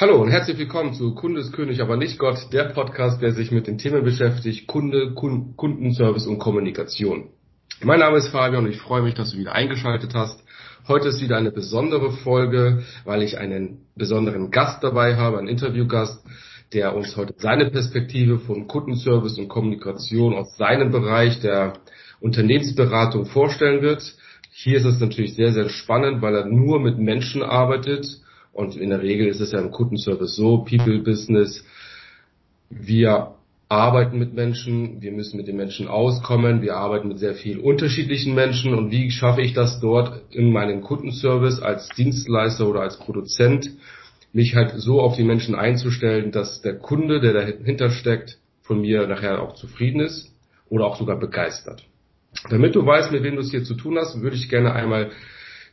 Hallo und herzlich willkommen zu Kunde ist König, aber nicht Gott, der Podcast, der sich mit den Themen beschäftigt, Kunde, Kun Kundenservice und Kommunikation. Mein Name ist Fabian und ich freue mich, dass du wieder eingeschaltet hast. Heute ist wieder eine besondere Folge, weil ich einen besonderen Gast dabei habe, einen Interviewgast, der uns heute seine Perspektive von Kundenservice und Kommunikation aus seinem Bereich der Unternehmensberatung vorstellen wird. Hier ist es natürlich sehr, sehr spannend, weil er nur mit Menschen arbeitet und in der Regel ist es ja im Kundenservice so, People Business, wir arbeiten mit Menschen, wir müssen mit den Menschen auskommen, wir arbeiten mit sehr vielen unterschiedlichen Menschen und wie schaffe ich das dort in meinem Kundenservice als Dienstleister oder als Produzent, mich halt so auf die Menschen einzustellen, dass der Kunde, der dahinter steckt, von mir nachher auch zufrieden ist oder auch sogar begeistert. Damit du weißt, mit wem du es hier zu tun hast, würde ich gerne einmal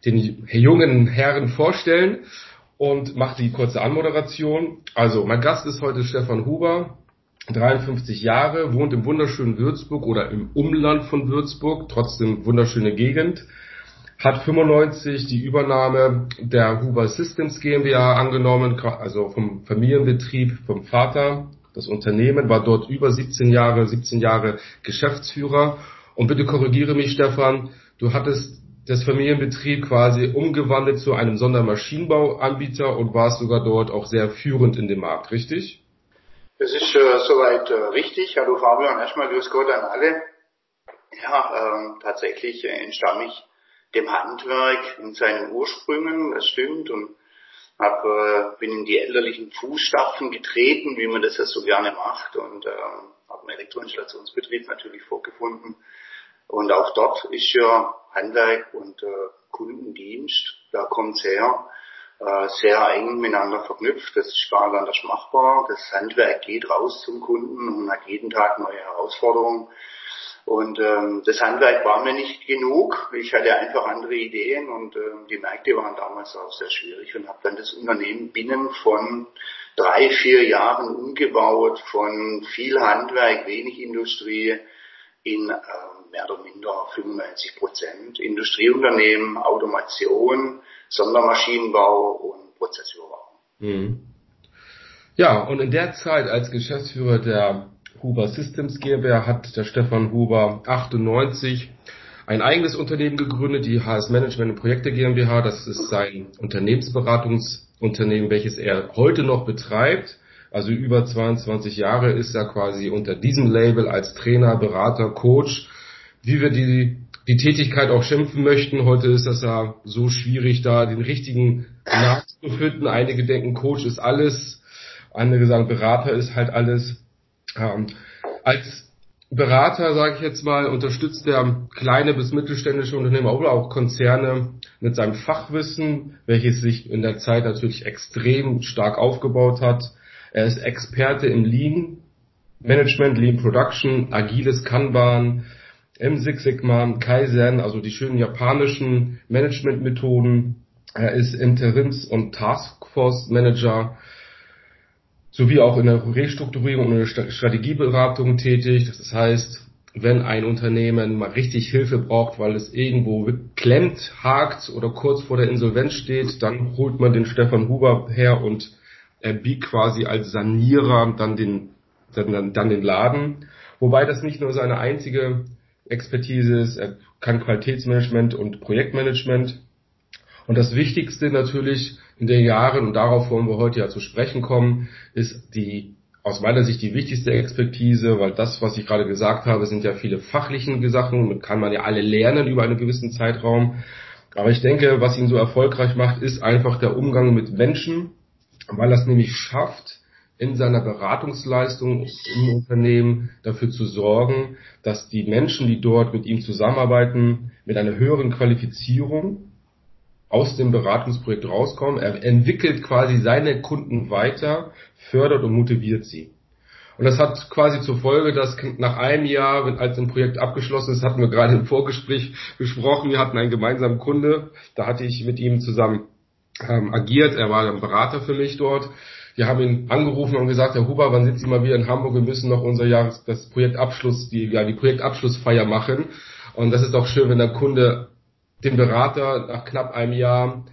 den jungen Herren vorstellen und mache die kurze Anmoderation. Also, mein Gast ist heute Stefan Huber, 53 Jahre, wohnt im wunderschönen Würzburg oder im Umland von Würzburg, trotzdem wunderschöne Gegend, hat 95 die Übernahme der Huber Systems GmbH angenommen, also vom Familienbetrieb vom Vater. Das Unternehmen war dort über 17 Jahre, 17 Jahre Geschäftsführer. Und bitte korrigiere mich, Stefan, du hattest das Familienbetrieb quasi umgewandelt zu einem Sondermaschinenbauanbieter und war sogar dort auch sehr führend in dem Markt, richtig? Das ist äh, soweit äh, richtig. Hallo Fabian, erstmal grüß Gott an alle. Ja, ähm, tatsächlich äh, entstamme ich dem Handwerk in seinen Ursprüngen, das stimmt, und hab, äh, bin in die elterlichen Fußstapfen getreten, wie man das ja so gerne macht, und äh, habe einen Elektroinstallationsbetrieb natürlich vorgefunden und auch dort ist ja Handwerk und äh, Kundendienst, da kommt sehr, äh, sehr eng miteinander verknüpft. Das ist gar nicht anders machbar. Das Handwerk geht raus zum Kunden und hat jeden Tag neue Herausforderungen. Und ähm, das Handwerk war mir nicht genug. Ich hatte einfach andere Ideen und äh, die Märkte waren damals auch sehr schwierig und habe dann das Unternehmen binnen von drei, vier Jahren umgebaut, von viel Handwerk, wenig Industrie in äh, mehr oder minder 95 Prozent. Industrieunternehmen, Automation, Sondermaschinenbau und Prozessurbau. Mhm. Ja, und in der Zeit als Geschäftsführer der Huber Systems GmbH hat der Stefan Huber 98 ein eigenes Unternehmen gegründet, die HS Management und Projekte GmbH. Das ist sein Unternehmensberatungsunternehmen, welches er heute noch betreibt. Also über 22 Jahre ist er quasi unter diesem Label als Trainer, Berater, Coach wie wir die, die Tätigkeit auch schimpfen möchten. Heute ist das ja so schwierig, da den richtigen Namen zu finden. Einige denken, Coach ist alles, andere sagen, Berater ist halt alles. Ähm, als Berater, sage ich jetzt mal, unterstützt er kleine bis mittelständische Unternehmen oder auch Konzerne mit seinem Fachwissen, welches sich in der Zeit natürlich extrem stark aufgebaut hat. Er ist Experte im Lean Management, Lean Production, agiles Kanban, im Six Sigma, Kaizen, also die schönen japanischen Managementmethoden. Er ist Interims- und Taskforce Manager sowie auch in der Restrukturierung und in der Strategieberatung tätig. Das heißt, wenn ein Unternehmen mal richtig Hilfe braucht, weil es irgendwo klemmt, hakt oder kurz vor der Insolvenz steht, dann holt man den Stefan Huber her und er biegt quasi als Sanierer dann den, dann, dann den Laden. Wobei das nicht nur seine einzige Expertise ist, er kann Qualitätsmanagement und Projektmanagement. Und das Wichtigste natürlich in den Jahren, und darauf wollen wir heute ja zu sprechen kommen, ist die aus meiner Sicht die wichtigste Expertise, weil das, was ich gerade gesagt habe, sind ja viele fachlichen Sachen, kann man ja alle lernen über einen gewissen Zeitraum. Aber ich denke, was ihn so erfolgreich macht, ist einfach der Umgang mit Menschen, weil es nämlich schafft, in seiner Beratungsleistung im Unternehmen dafür zu sorgen, dass die Menschen, die dort mit ihm zusammenarbeiten, mit einer höheren Qualifizierung aus dem Beratungsprojekt rauskommen. Er entwickelt quasi seine Kunden weiter, fördert und motiviert sie. Und das hat quasi zur Folge, dass nach einem Jahr, als ein Projekt abgeschlossen ist, hatten wir gerade im Vorgespräch besprochen, wir hatten einen gemeinsamen Kunde, da hatte ich mit ihm zusammen ähm, agiert, er war ein Berater für mich dort wir haben ihn angerufen und gesagt, Herr Huber, wann sind Sie mal wieder in Hamburg? Wir müssen noch unser Jahres, das Projektabschluss, die, ja, die Projektabschlussfeier machen. Und das ist auch schön, wenn der Kunde den Berater nach knapp einem Jahr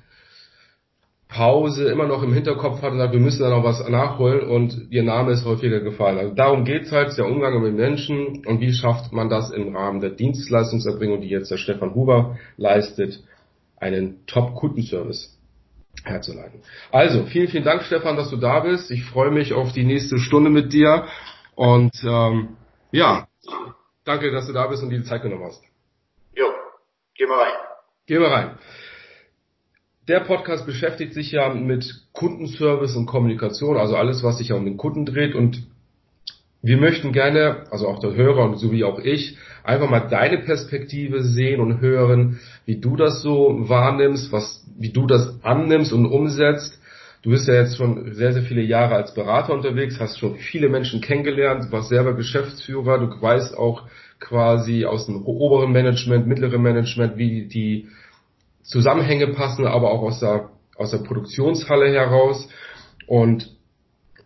Pause immer noch im Hinterkopf hat und sagt, wir müssen da noch was nachholen und ihr Name ist häufiger gefallen. Also darum geht's halt, der Umgang mit Menschen und wie schafft man das im Rahmen der Dienstleistungserbringung, die jetzt der Stefan Huber leistet, einen Top-Kundenservice herzuleiten. Also, vielen, vielen Dank, Stefan, dass du da bist. Ich freue mich auf die nächste Stunde mit dir und ähm, ja, danke, dass du da bist und dir die Zeit genommen hast. Jo, geh mal rein. Geh mal rein. Der Podcast beschäftigt sich ja mit Kundenservice und Kommunikation, also alles, was sich um den Kunden dreht. Und wir möchten gerne, also auch der Hörer und so wie auch ich, einfach mal deine Perspektive sehen und hören, wie du das so wahrnimmst, was, wie du das annimmst und umsetzt. Du bist ja jetzt schon sehr, sehr viele Jahre als Berater unterwegs, hast schon viele Menschen kennengelernt, warst selber Geschäftsführer, du weißt auch quasi aus dem oberen Management, mittleren Management, wie die Zusammenhänge passen, aber auch aus der, aus der Produktionshalle heraus. Und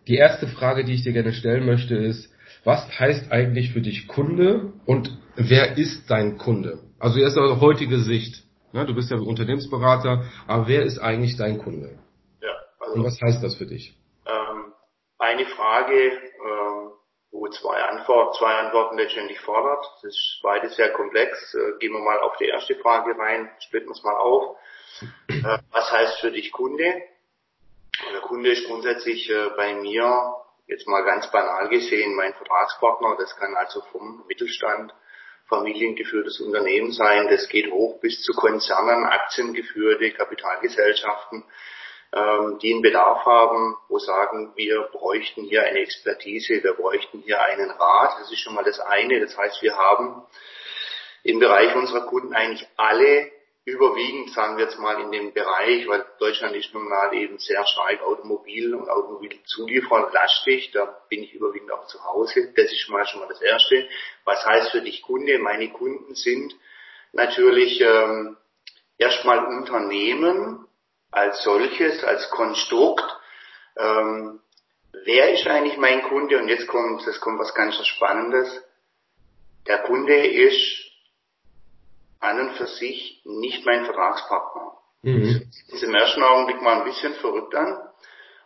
die erste Frage, die ich dir gerne stellen möchte, ist, was heißt eigentlich für dich Kunde und wer ist dein Kunde? Also erst aus heutige Sicht. Ne? Du bist ja Unternehmensberater, aber wer ist eigentlich dein Kunde? Ja, also, und was heißt das für dich? Ähm, eine Frage, ähm, wo zwei, Antwort, zwei Antworten letztendlich fordert. Das ist beides sehr komplex. Äh, gehen wir mal auf die erste Frage rein, splitten wir es mal auf. Äh, was heißt für dich Kunde? Der Kunde ist grundsätzlich äh, bei mir, jetzt mal ganz banal gesehen, mein Vertragspartner. Das kann also vom Mittelstand, familiengeführtes Unternehmen sein. Das geht hoch bis zu Konzernen, aktiengeführte Kapitalgesellschaften ähm, die einen Bedarf haben, wo sagen, wir bräuchten hier eine Expertise, wir bräuchten hier einen Rat. Das ist schon mal das eine. Das heißt, wir haben im Bereich unserer Kunden eigentlich alle überwiegend, sagen wir jetzt mal in dem Bereich, weil Deutschland ist nun mal eben sehr stark Automobil und Automobilzulieferer lastig, da bin ich überwiegend auch zu Hause. Das ist mal, schon mal das Erste. Was heißt für dich Kunde? Meine Kunden sind natürlich ähm, erstmal Unternehmen, als solches, als Konstrukt. Ähm, wer ist eigentlich mein Kunde? Und jetzt kommt, es kommt was ganz Spannendes. Der Kunde ist an und für sich nicht mein Vertragspartner. Mhm. Das ist im ersten Augenblick mal ein bisschen verrückt an,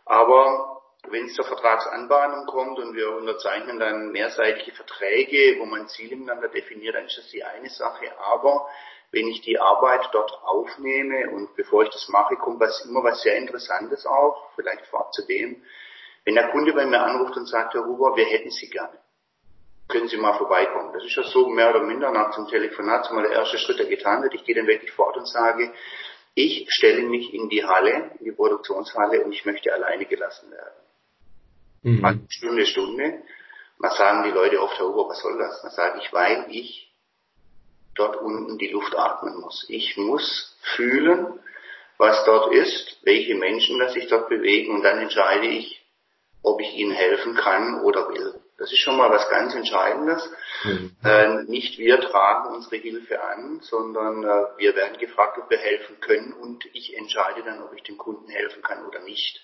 aber wenn es zur Vertragsanbahnung kommt und wir unterzeichnen dann mehrseitige Verträge, wo man Ziele miteinander definiert, dann ist das die eine Sache. Aber wenn ich die Arbeit dort aufnehme und bevor ich das mache, kommt was, immer was sehr Interessantes auch, vielleicht vorab zu dem, wenn der Kunde bei mir anruft und sagt, Herr Huber, wir hätten Sie gerne. Können Sie mal vorbeikommen? Das ist ja so mehr oder minder nach dem Telefonat zumal der erste Schritt, der getan wird. Ich gehe dann wirklich fort und sage, ich stelle mich in die Halle, in die Produktionshalle und ich möchte alleine gelassen werden. Mhm. Stunde, Stunde. Man sagen die Leute oft, Herr Huber, was soll das? Dann sage ich, weil ich dort unten die Luft atmen muss. Ich muss fühlen, was dort ist, welche Menschen das sich dort bewegen und dann entscheide ich, ob ich ihnen helfen kann oder will. Das ist schon mal was ganz Entscheidendes. Mhm. Äh, nicht wir tragen unsere Hilfe an, sondern äh, wir werden gefragt, ob wir helfen können und ich entscheide dann, ob ich dem Kunden helfen kann oder nicht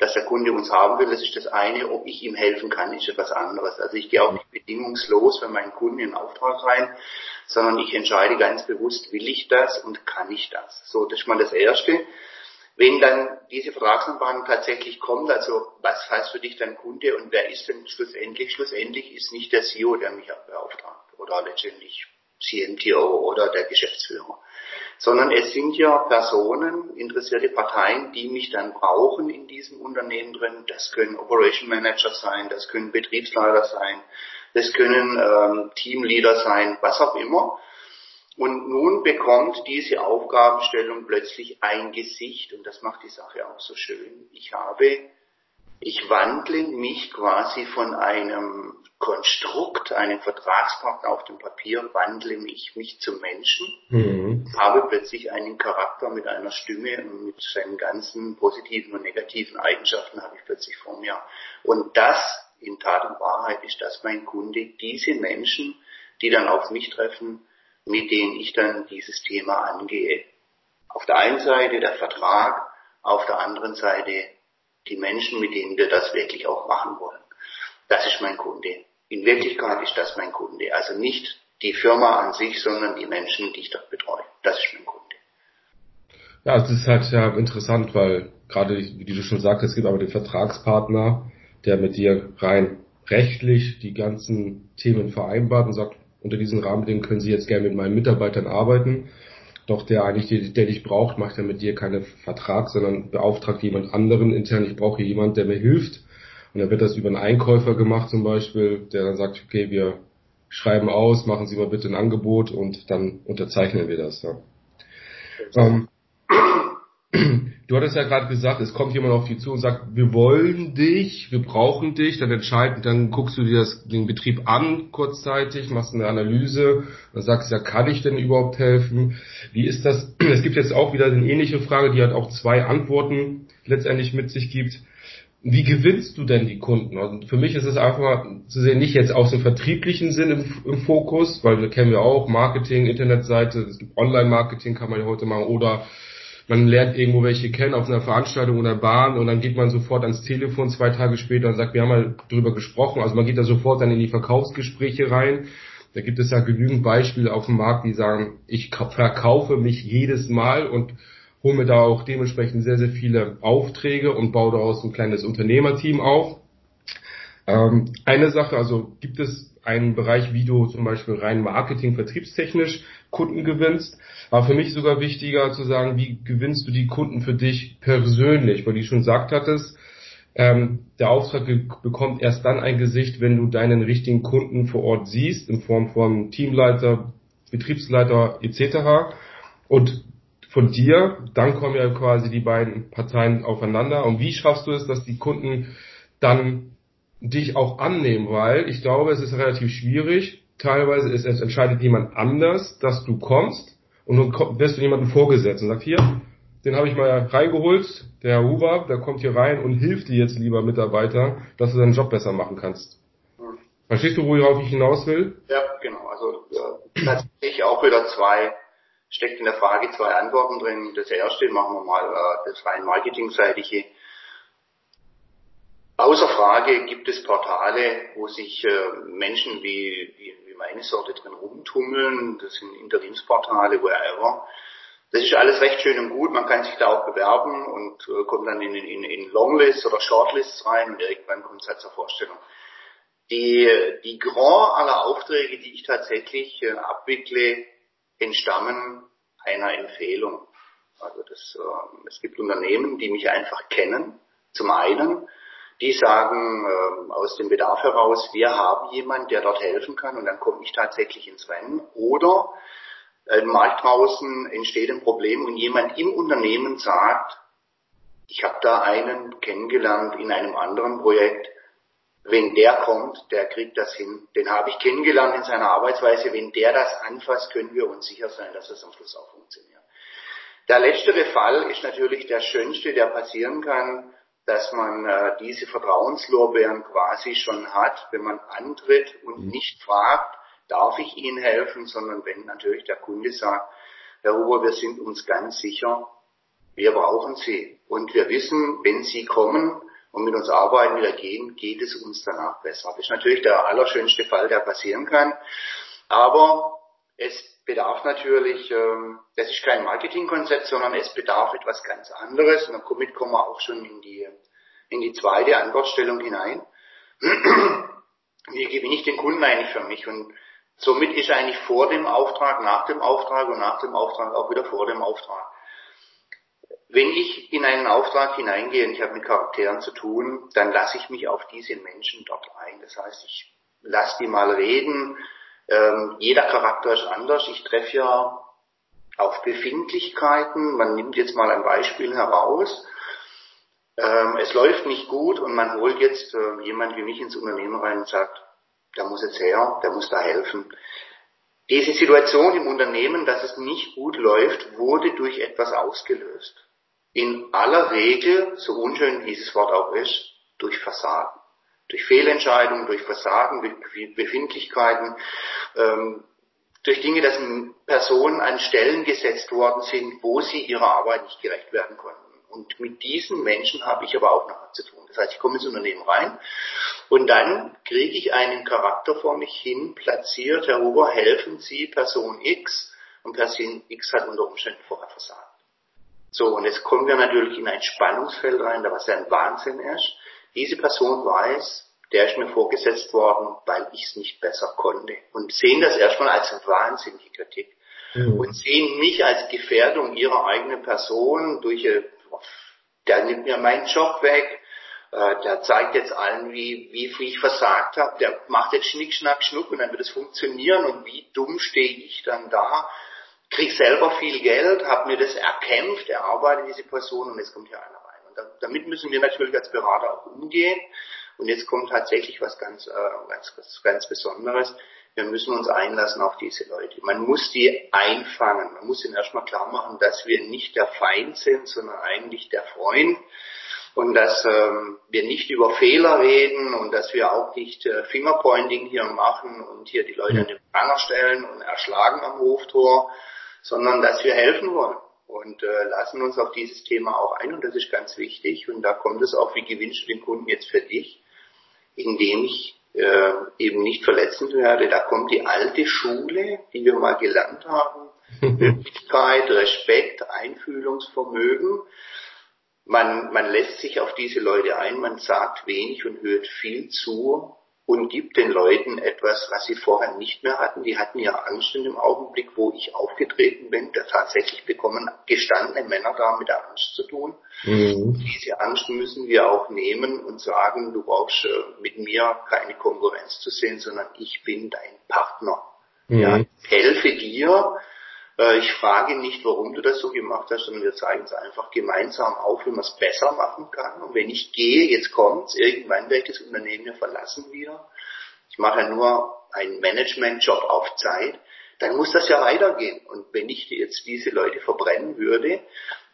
dass der Kunde uns haben will, das ist das eine. Ob ich ihm helfen kann, ist etwas anderes. Also ich gehe auch nicht bedingungslos für meinen Kunden in den Auftrag rein, sondern ich entscheide ganz bewusst, will ich das und kann ich das. So, das ist mal das Erste. Wenn dann diese Vertragsanbahnung tatsächlich kommt, also was heißt für dich dein Kunde und wer ist denn schlussendlich? Schlussendlich ist nicht der CEO, der mich beauftragt oder letztendlich CMTO oder der Geschäftsführer sondern es sind ja Personen, interessierte Parteien, die mich dann brauchen in diesem Unternehmen drin. Das können Operation Manager sein, das können Betriebsleiter sein, das können ähm, Teamleader sein, was auch immer. Und nun bekommt diese Aufgabenstellung plötzlich ein Gesicht und das macht die Sache auch so schön. Ich habe ich wandle mich quasi von einem Konstrukt, einem Vertragspartner auf dem Papier, wandle mich, mich zum Menschen, mhm. habe plötzlich einen Charakter mit einer Stimme und mit seinen ganzen positiven und negativen Eigenschaften habe ich plötzlich vor mir. Und das in Tat und Wahrheit ist das mein Kunde, diese Menschen, die dann auf mich treffen, mit denen ich dann dieses Thema angehe. Auf der einen Seite der Vertrag, auf der anderen Seite die Menschen, mit denen wir das wirklich auch machen wollen. Das ist mein Kunde. In Wirklichkeit ist das mein Kunde. Also nicht die Firma an sich, sondern die Menschen, die ich dort betreue. Das ist mein Kunde. Ja, es ist halt ja interessant, weil gerade, wie du schon sagtest, es gibt aber den Vertragspartner, der mit dir rein rechtlich die ganzen Themen vereinbart und sagt, unter diesen Rahmenbedingungen können Sie jetzt gerne mit meinen Mitarbeitern arbeiten. Doch der eigentlich, der dich braucht, macht ja mit dir keinen Vertrag, sondern beauftragt jemand anderen intern. Ich brauche jemand, der mir hilft. Und dann wird das über einen Einkäufer gemacht zum Beispiel, der dann sagt, okay, wir schreiben aus, machen Sie mal bitte ein Angebot und dann unterzeichnen wir das. Ja. Ähm, du hattest ja gerade gesagt, es kommt jemand auf dich zu und sagt, wir wollen dich, wir brauchen dich, dann entscheiden, dann guckst du dir das, den Betrieb an kurzzeitig, machst eine Analyse, dann sagst ja, kann ich denn überhaupt helfen? Wie ist das? Es gibt jetzt auch wieder eine ähnliche Frage, die hat auch zwei Antworten letztendlich mit sich gibt wie gewinnst du denn die Kunden? Und für mich ist es einfach zu sehen, nicht jetzt aus dem vertrieblichen Sinn im, im Fokus, weil wir kennen ja auch Marketing, Internetseite, Online-Marketing, kann man ja heute machen, oder man lernt irgendwo welche kennen auf einer Veranstaltung oder Bahn und dann geht man sofort ans Telefon zwei Tage später und sagt, wir haben mal drüber gesprochen. Also man geht da sofort dann in die Verkaufsgespräche rein. Da gibt es ja genügend Beispiele auf dem Markt, die sagen, ich verkaufe mich jedes Mal und hole mir da auch dementsprechend sehr, sehr viele Aufträge und baue daraus ein kleines Unternehmerteam auf. Ähm, eine Sache, also gibt es einen Bereich, wie du zum Beispiel rein Marketing, vertriebstechnisch Kunden gewinnst, aber für mich sogar wichtiger zu sagen, wie gewinnst du die Kunden für dich persönlich, weil du schon gesagt hattest, ähm, der Auftrag bekommt erst dann ein Gesicht, wenn du deinen richtigen Kunden vor Ort siehst, in Form von Teamleiter, Betriebsleiter etc. Und von dir, dann kommen ja quasi die beiden Parteien aufeinander. Und wie schaffst du es, dass die Kunden dann dich auch annehmen? Weil ich glaube, es ist relativ schwierig. Teilweise ist es entscheidet jemand anders, dass du kommst und dann wirst du jemanden vorgesetzt und sagt, hier, den habe ich mal reingeholt, der Herr Huber, der kommt hier rein und hilft dir jetzt, lieber Mitarbeiter, dass du deinen Job besser machen kannst. Verstehst du, worauf ich hinaus will? Ja, genau. Also ja, tatsächlich auch wieder zwei steckt in der Frage zwei Antworten drin. Das erste machen wir mal äh, das rein marketingseitige. Außer Frage gibt es Portale, wo sich äh, Menschen wie, wie, meine Sorte drin rumtummeln. Das sind Interimsportale, wherever. Das ist alles recht schön und gut. Man kann sich da auch bewerben und äh, kommt dann in, in, in Longlists oder Shortlists rein und irgendwann kommt es halt zur Vorstellung. Die, die Grand aller Aufträge, die ich tatsächlich äh, abwickle, entstammen einer Empfehlung. Also das, äh, es gibt Unternehmen, die mich einfach kennen. Zum einen, die sagen äh, aus dem Bedarf heraus, wir haben jemanden, der dort helfen kann und dann komme ich tatsächlich ins Rennen. Oder im Markt draußen entsteht ein Problem und jemand im Unternehmen sagt, ich habe da einen kennengelernt in einem anderen Projekt, wenn der kommt, der kriegt das hin. Den habe ich kennengelernt in seiner Arbeitsweise. Wenn der das anfasst, können wir uns sicher sein, dass es am Schluss auch funktioniert. Der letztere Fall ist natürlich der schönste, der passieren kann, dass man äh, diese Vertrauenslorbeeren quasi schon hat, wenn man antritt und mhm. nicht fragt, darf ich Ihnen helfen, sondern wenn natürlich der Kunde sagt, Herr Huber, wir sind uns ganz sicher, wir brauchen Sie. Und wir wissen, wenn Sie kommen, und mit uns arbeiten wieder gehen, geht es uns danach besser. Das ist natürlich der allerschönste Fall, der passieren kann. Aber es bedarf natürlich, ähm, das ist kein Marketingkonzept, sondern es bedarf etwas ganz anderes. Und damit kommen wir auch schon in die, in die zweite Antwortstellung hinein. Wie gewinne ich den Kunden eigentlich für mich? Und somit ist eigentlich vor dem Auftrag, nach dem Auftrag und nach dem Auftrag auch wieder vor dem Auftrag. Wenn ich in einen Auftrag hineingehe und ich habe mit Charakteren zu tun, dann lasse ich mich auf diese Menschen dort ein. Das heißt, ich lasse die mal reden. Ähm, jeder Charakter ist anders. Ich treffe ja auf Befindlichkeiten. Man nimmt jetzt mal ein Beispiel heraus. Ähm, es läuft nicht gut und man holt jetzt äh, jemand wie mich ins Unternehmen rein und sagt, der muss jetzt her, der muss da helfen. Diese Situation im Unternehmen, dass es nicht gut läuft, wurde durch etwas ausgelöst in aller Regel, so unschön dieses Wort auch ist, durch Versagen. Durch Fehlentscheidungen, durch Versagen, durch Befindlichkeiten, ähm, durch Dinge, dass Personen an Stellen gesetzt worden sind, wo sie ihrer Arbeit nicht gerecht werden konnten. Und mit diesen Menschen habe ich aber auch noch zu tun. Das heißt, ich komme ins Unternehmen rein und dann kriege ich einen Charakter vor mich hin platziert, Herr Huber, helfen Sie Person X und Person X hat unter Umständen vorher versagt. So, und jetzt kommen wir natürlich in ein Spannungsfeld rein, was ja ein Wahnsinn ist. Diese Person weiß, der ist mir vorgesetzt worden, weil ich es nicht besser konnte. Und sehen das erstmal als wahnsinnige Kritik. Mhm. Und sehen mich als Gefährdung ihrer eigenen Person durch, äh, der nimmt mir meinen Job weg, äh, der zeigt jetzt allen, wie, wie ich versagt habe, der macht jetzt Schnick, Schnack, Schnuck und dann wird es funktionieren und wie dumm stehe ich dann da, krieg selber viel Geld, habe mir das erkämpft, erarbeitet diese Person und jetzt kommt hier einer damit müssen wir natürlich als Berater auch umgehen und jetzt kommt tatsächlich was ganz, äh, ganz, ganz, ganz Besonderes. Wir müssen uns einlassen auf diese Leute. Man muss die einfangen. Man muss ihnen erstmal klar machen, dass wir nicht der Feind sind, sondern eigentlich der Freund. Und dass ähm, wir nicht über Fehler reden und dass wir auch nicht äh, Fingerpointing hier machen und hier die Leute an den Pranger stellen und erschlagen am Hoftor, sondern dass wir helfen wollen und äh, lassen uns auf dieses Thema auch ein und das ist ganz wichtig und da kommt es auch, wie gewinnst du den Kunden jetzt für dich? indem ich äh, eben nicht verletzend werde. Da kommt die alte Schule, die wir mal gelernt haben. Möglichkeit, Respekt, Einfühlungsvermögen. Man, man lässt sich auf diese Leute ein, man sagt wenig und hört viel zu und gibt den Leuten etwas, was sie vorher nicht mehr hatten. Die hatten ja Angst in dem Augenblick, wo ich aufgetreten bin. Da tatsächlich bekommen gestandene Männer da mit der Angst zu tun. Mhm. Diese Angst müssen wir auch nehmen und sagen, du brauchst äh, mit mir keine Konkurrenz zu sehen, sondern ich bin dein Partner. Mhm. Ja, ich helfe dir, äh, ich frage nicht, warum du das so gemacht hast, sondern wir zeigen es einfach gemeinsam auf, wie man es besser machen kann. Und wenn ich gehe, jetzt kommt's, irgendwann werde das Unternehmen ja verlassen wieder. Ich mache ja nur einen Managementjob auf Zeit. Dann muss das ja weitergehen. Und wenn ich jetzt diese Leute verbrennen würde,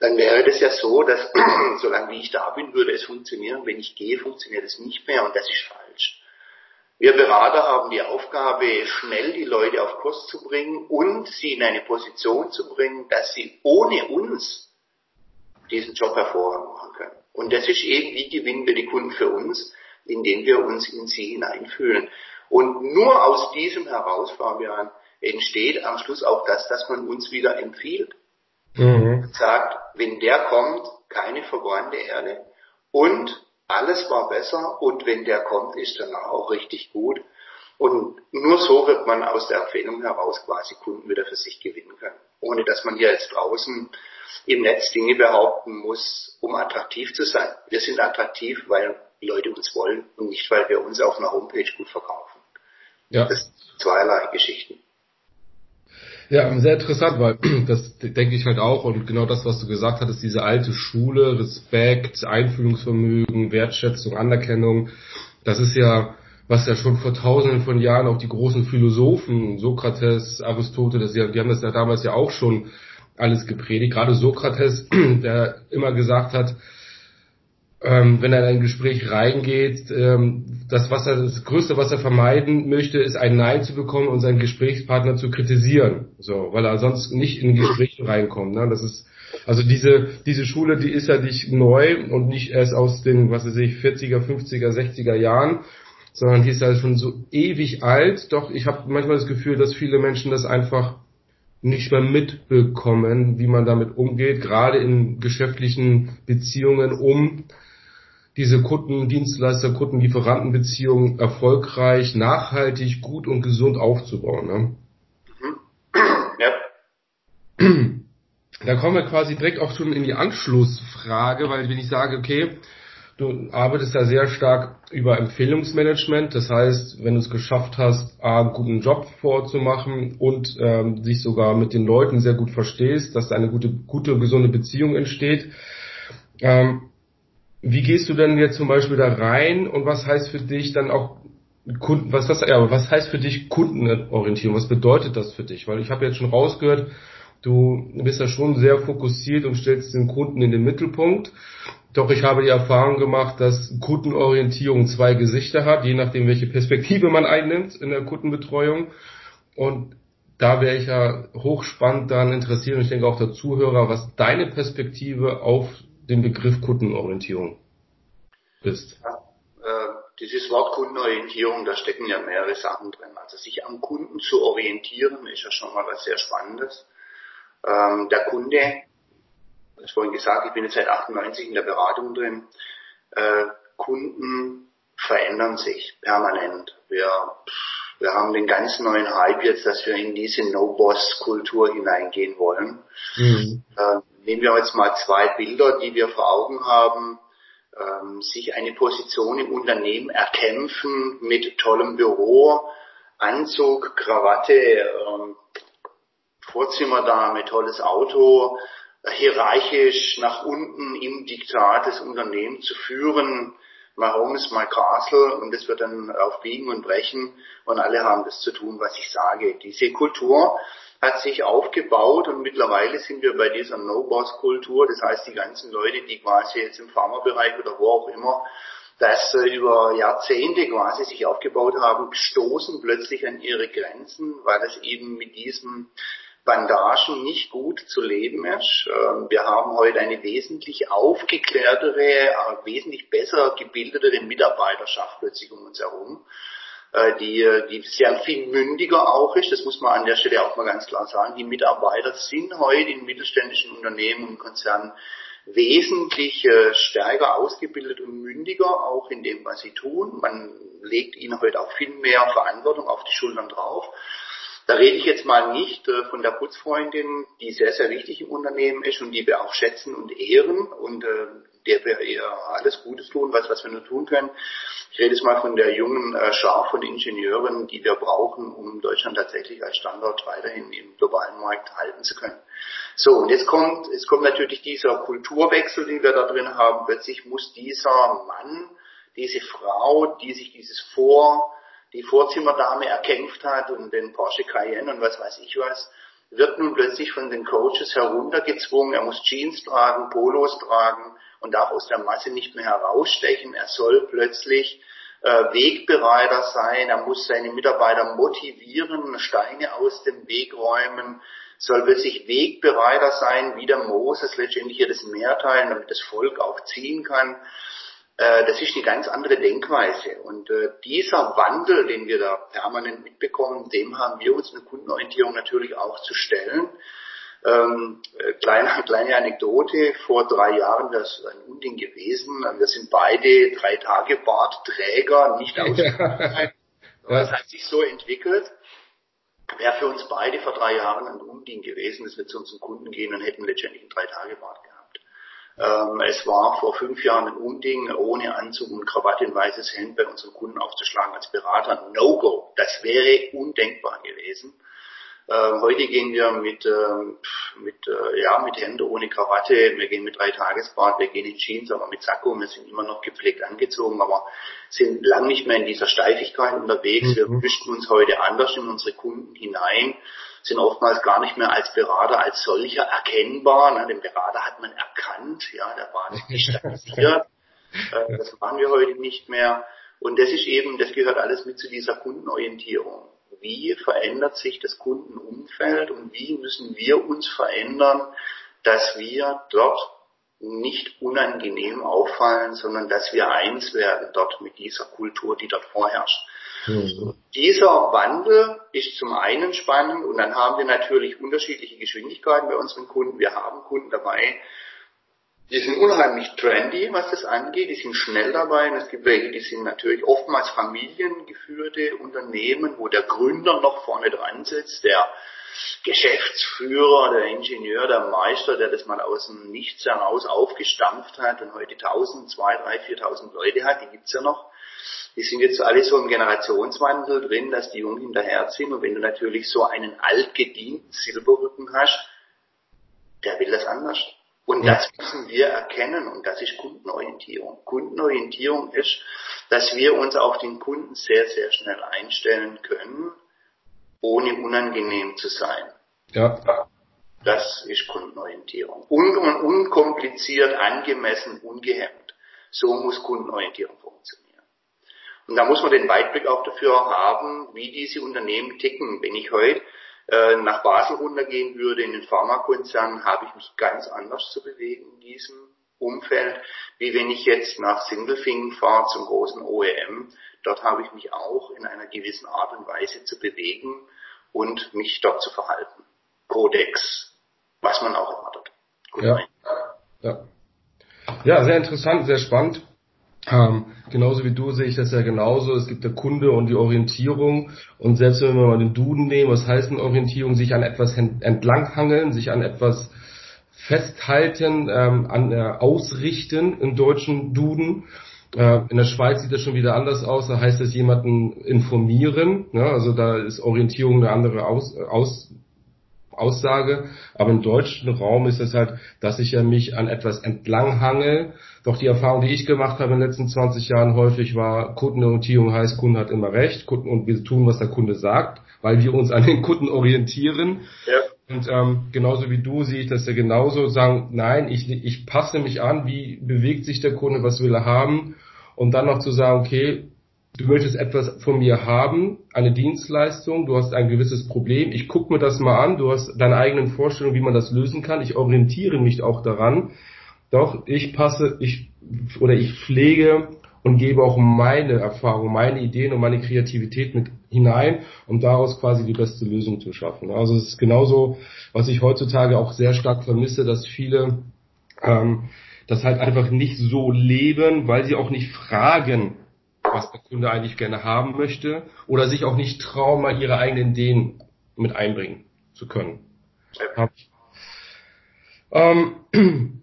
dann wäre das ja so, dass solange ich da bin, würde es funktionieren. Wenn ich gehe, funktioniert es nicht mehr und das ist falsch. Wir Berater haben die Aufgabe, schnell die Leute auf Kurs zu bringen und sie in eine Position zu bringen, dass sie ohne uns diesen Job hervorragend machen können. Und das ist eben, wie gewinnen wir die Kunden für uns, indem wir uns in sie hineinfühlen. Und nur aus diesem heraus, Fabian, entsteht am Schluss auch das, dass man uns wieder empfiehlt. Mhm. Sagt, wenn der kommt, keine verbrannte Erde und alles war besser und wenn der kommt, ist danach auch richtig gut. Und nur so wird man aus der Empfehlung heraus quasi Kunden wieder für sich gewinnen können. Ohne dass man hier jetzt draußen im Netz Dinge behaupten muss, um attraktiv zu sein. Wir sind attraktiv, weil die Leute uns wollen und nicht, weil wir uns auf einer Homepage gut verkaufen. Ja. Das sind zweierlei Geschichten. Ja, sehr interessant, weil das denke ich halt auch und genau das, was du gesagt hattest, diese alte Schule, Respekt, Einfühlungsvermögen, Wertschätzung, Anerkennung, das ist ja, was ja schon vor tausenden von Jahren auch die großen Philosophen, Sokrates, Aristoteles, die, haben das ja damals ja auch schon alles gepredigt. Gerade Sokrates, der immer gesagt hat, ähm, wenn er in ein Gespräch reingeht, ähm, das, was er, das Größte, was er vermeiden möchte, ist ein Nein zu bekommen und seinen Gesprächspartner zu kritisieren. So, weil er sonst nicht in Gespräche reinkommt. Ne? Das ist, also diese, diese Schule, die ist ja nicht neu und nicht erst aus den, was weiß ich, 40er, 50er, 60er Jahren, sondern die ist ja schon so ewig alt. Doch ich habe manchmal das Gefühl, dass viele Menschen das einfach nicht mehr mitbekommen, wie man damit umgeht, gerade in geschäftlichen Beziehungen, um diese Kundendienstleister, Kundenlieferantenbeziehungen erfolgreich, nachhaltig, gut und gesund aufzubauen. Ne? Mhm. Ja. Da kommen wir quasi direkt auch schon in die Anschlussfrage, weil wenn ich sage, okay, du arbeitest da sehr stark über Empfehlungsmanagement, das heißt, wenn du es geschafft hast, A, einen guten Job vorzumachen und ähm, dich sogar mit den Leuten sehr gut verstehst, dass da eine gute, gute, gesunde Beziehung entsteht, ähm, wie gehst du denn jetzt zum Beispiel da rein und was heißt für dich dann auch Kunden, was, was, ja, was heißt für dich Kundenorientierung? Was bedeutet das für dich? Weil ich habe jetzt schon rausgehört, du bist ja schon sehr fokussiert und stellst den Kunden in den Mittelpunkt. Doch ich habe die Erfahrung gemacht, dass Kundenorientierung zwei Gesichter hat, je nachdem, welche Perspektive man einnimmt in der Kundenbetreuung. Und da wäre ich ja hochspannend daran interessiert und ich denke auch der Zuhörer, was deine Perspektive auf den Begriff Kundenorientierung ist? Ja, äh, dieses Wort Kundenorientierung, da stecken ja mehrere Sachen drin. Also sich am Kunden zu orientieren, ist ja schon mal was sehr Spannendes. Ähm, der Kunde ich vorhin gesagt, ich bin jetzt seit 98 in der Beratung drin. Äh, Kunden verändern sich permanent. Wir, wir haben den ganz neuen Hype jetzt, dass wir in diese No-Boss-Kultur hineingehen wollen. Mhm. Nehmen wir jetzt mal zwei Bilder, die wir vor Augen haben. Ähm, sich eine Position im Unternehmen erkämpfen mit tollem Büro, Anzug, Krawatte, ähm, Vorzimmerdame, tolles Auto, hierarchisch nach unten im Diktat des Unternehmens zu führen. My home is my castle und das wird dann auf Biegen und Brechen und alle haben das zu tun, was ich sage. Diese Kultur hat sich aufgebaut und mittlerweile sind wir bei dieser No-Boss-Kultur. Das heißt, die ganzen Leute, die quasi jetzt im Pharmabereich oder wo auch immer das äh, über Jahrzehnte quasi sich aufgebaut haben, stoßen plötzlich an ihre Grenzen, weil es eben mit diesem Bandagen nicht gut zu leben ist. Ähm, wir haben heute eine wesentlich aufgeklärtere, äh, wesentlich besser gebildetere Mitarbeiterschaft plötzlich um uns herum, die, die sehr viel mündiger auch ist. Das muss man an der Stelle auch mal ganz klar sagen. Die Mitarbeiter sind heute in mittelständischen Unternehmen und Konzernen wesentlich äh, stärker ausgebildet und mündiger auch in dem, was sie tun. Man legt ihnen heute auch viel mehr Verantwortung auf die Schultern drauf. Da rede ich jetzt mal nicht äh, von der Putzfreundin, die sehr, sehr wichtig im Unternehmen ist und die wir auch schätzen und ehren und äh, der wir ihr alles Gutes tun, was, was wir nur tun können. Ich rede jetzt mal von der jungen äh, Schar von Ingenieuren, die wir brauchen, um Deutschland tatsächlich als Standort weiterhin im globalen Markt halten zu können. So, und jetzt kommt, jetzt kommt natürlich dieser Kulturwechsel, den wir da drin haben. Plötzlich muss dieser Mann, diese Frau, die sich dieses Vor die Vorzimmerdame erkämpft hat und den Porsche Cayenne und was weiß ich was, wird nun plötzlich von den Coaches heruntergezwungen. Er muss Jeans tragen, Polos tragen und darf aus der Masse nicht mehr herausstechen. Er soll plötzlich äh, Wegbereiter sein. Er muss seine Mitarbeiter motivieren, Steine aus dem Weg räumen, soll plötzlich Wegbereiter sein, wie der Moses letztendlich hier das Meer teilen, damit das Volk auch ziehen kann. Äh, das ist eine ganz andere Denkweise. Und äh, dieser Wandel, den wir da permanent mitbekommen, dem haben wir uns eine Kundenorientierung natürlich auch zu stellen. Ähm, äh, kleine, kleine Anekdote, vor drei Jahren wäre es ein Unding gewesen. Wir sind beide drei Tage Bartträger, nicht ausgebildet. ja. Das hat sich so entwickelt. Wäre für uns beide vor drei Jahren ein Unding gewesen, dass wir zu unseren Kunden gehen und hätten letztendlich einen drei Tage Bart gehabt. Ähm, es war vor fünf Jahren ein Unding, ohne Anzug und Krawatte ein weißes Hemd bei unseren Kunden aufzuschlagen als Berater. No-go. Das wäre undenkbar gewesen. Äh, heute gehen wir mit, äh, mit, äh, ja, mit Hemd ohne Krawatte, wir gehen mit drei Tagesbad, wir gehen in Jeans, aber mit Sakko, wir sind immer noch gepflegt angezogen, aber sind lang nicht mehr in dieser Steifigkeit unterwegs. Mhm. Wir mischen uns heute anders in unsere Kunden hinein sind oftmals gar nicht mehr als Berater als solcher erkennbar. Ne? Den Berater hat man erkannt, ja, der war nicht digitalisiert. äh, das machen wir heute nicht mehr. Und das ist eben, das gehört alles mit zu dieser Kundenorientierung. Wie verändert sich das Kundenumfeld und wie müssen wir uns verändern, dass wir dort nicht unangenehm auffallen, sondern dass wir eins werden dort mit dieser Kultur, die dort vorherrscht. Mhm. Dieser Wandel ist zum einen spannend und dann haben wir natürlich unterschiedliche Geschwindigkeiten bei unseren Kunden. Wir haben Kunden dabei, die sind unheimlich trendy, was das angeht, die sind schnell dabei und es gibt welche, die sind natürlich oftmals familiengeführte Unternehmen, wo der Gründer noch vorne dran sitzt, der Geschäftsführer, der Ingenieur, der Meister, der das mal aus dem Nichts heraus aufgestampft hat und heute 1000, 2, 3, 4000 Leute hat, die gibt's ja noch. Die sind jetzt alle so im Generationswandel drin, dass die Jungen hinterherziehen. Und wenn du natürlich so einen altgedienten Silberrücken hast, der will das anders. Und ja. das müssen wir erkennen und das ist Kundenorientierung. Kundenorientierung ist, dass wir uns auf den Kunden sehr, sehr schnell einstellen können, ohne unangenehm zu sein. Ja. Das ist Kundenorientierung. Un unkompliziert, angemessen, ungehemmt. So muss Kundenorientierung funktionieren. Und da muss man den Weitblick auch dafür haben, wie diese Unternehmen ticken. Wenn ich heute äh, nach Basel runtergehen würde in den Pharmakonzern, habe ich mich ganz anders zu bewegen in diesem Umfeld, wie wenn ich jetzt nach Sindelfingen fahre zum großen OEM. Dort habe ich mich auch in einer gewissen Art und Weise zu bewegen und mich dort zu verhalten. Kodex, was man auch erwartet. Ja. Ja. Ja, sehr interessant, sehr spannend. Ähm, genauso wie du sehe ich das ja genauso. Es gibt der Kunde und die Orientierung. Und selbst wenn wir mal den Duden nehmen, was heißt denn Orientierung? Sich an etwas entlanghangeln, sich an etwas festhalten, ähm, an äh, ausrichten im deutschen Duden. Äh, in der Schweiz sieht das schon wieder anders aus. Da heißt es jemanden informieren. Ne? Also da ist Orientierung eine andere aus, aus, Aussage. Aber im deutschen Raum ist es halt, dass ich ja mich an etwas entlanghangel. Doch die Erfahrung, die ich gemacht habe in den letzten 20 Jahren häufig war, Kundenorientierung heißt, Kunde hat immer recht. Kunden, und wir tun, was der Kunde sagt, weil wir uns an den Kunden orientieren. Ja. Und ähm, genauso wie du sehe ich das ja genauso, sagen, nein, ich, ich passe mich an, wie bewegt sich der Kunde, was will er haben. Und dann noch zu sagen, okay, du möchtest etwas von mir haben, eine Dienstleistung, du hast ein gewisses Problem, ich gucke mir das mal an, du hast deine eigenen Vorstellungen, wie man das lösen kann, ich orientiere mich auch daran, doch ich passe, ich oder ich pflege und gebe auch meine Erfahrung, meine Ideen und meine Kreativität mit hinein, um daraus quasi die beste Lösung zu schaffen. Also es ist genauso, was ich heutzutage auch sehr stark vermisse, dass viele ähm, das halt einfach nicht so leben, weil sie auch nicht fragen, was der Kunde eigentlich gerne haben möchte oder sich auch nicht trauen, mal ihre eigenen Ideen mit einbringen zu können. Ähm,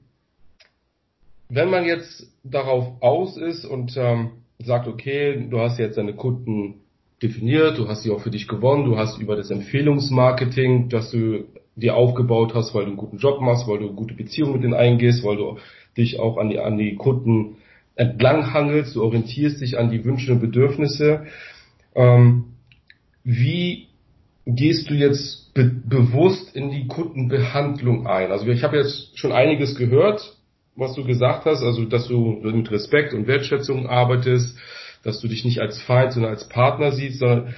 wenn man jetzt darauf aus ist und ähm, sagt, okay, du hast jetzt deine Kunden definiert, du hast sie auch für dich gewonnen, du hast über das Empfehlungsmarketing, das du dir aufgebaut hast, weil du einen guten Job machst, weil du eine gute Beziehung mit denen eingehst, weil du dich auch an die, an die Kunden entlang hangelst, du orientierst dich an die Wünsche und Bedürfnisse. Ähm, wie gehst du jetzt be bewusst in die Kundenbehandlung ein? Also ich habe jetzt schon einiges gehört, was du gesagt hast, also dass du mit Respekt und Wertschätzung arbeitest, dass du dich nicht als Feind, sondern als Partner siehst, sondern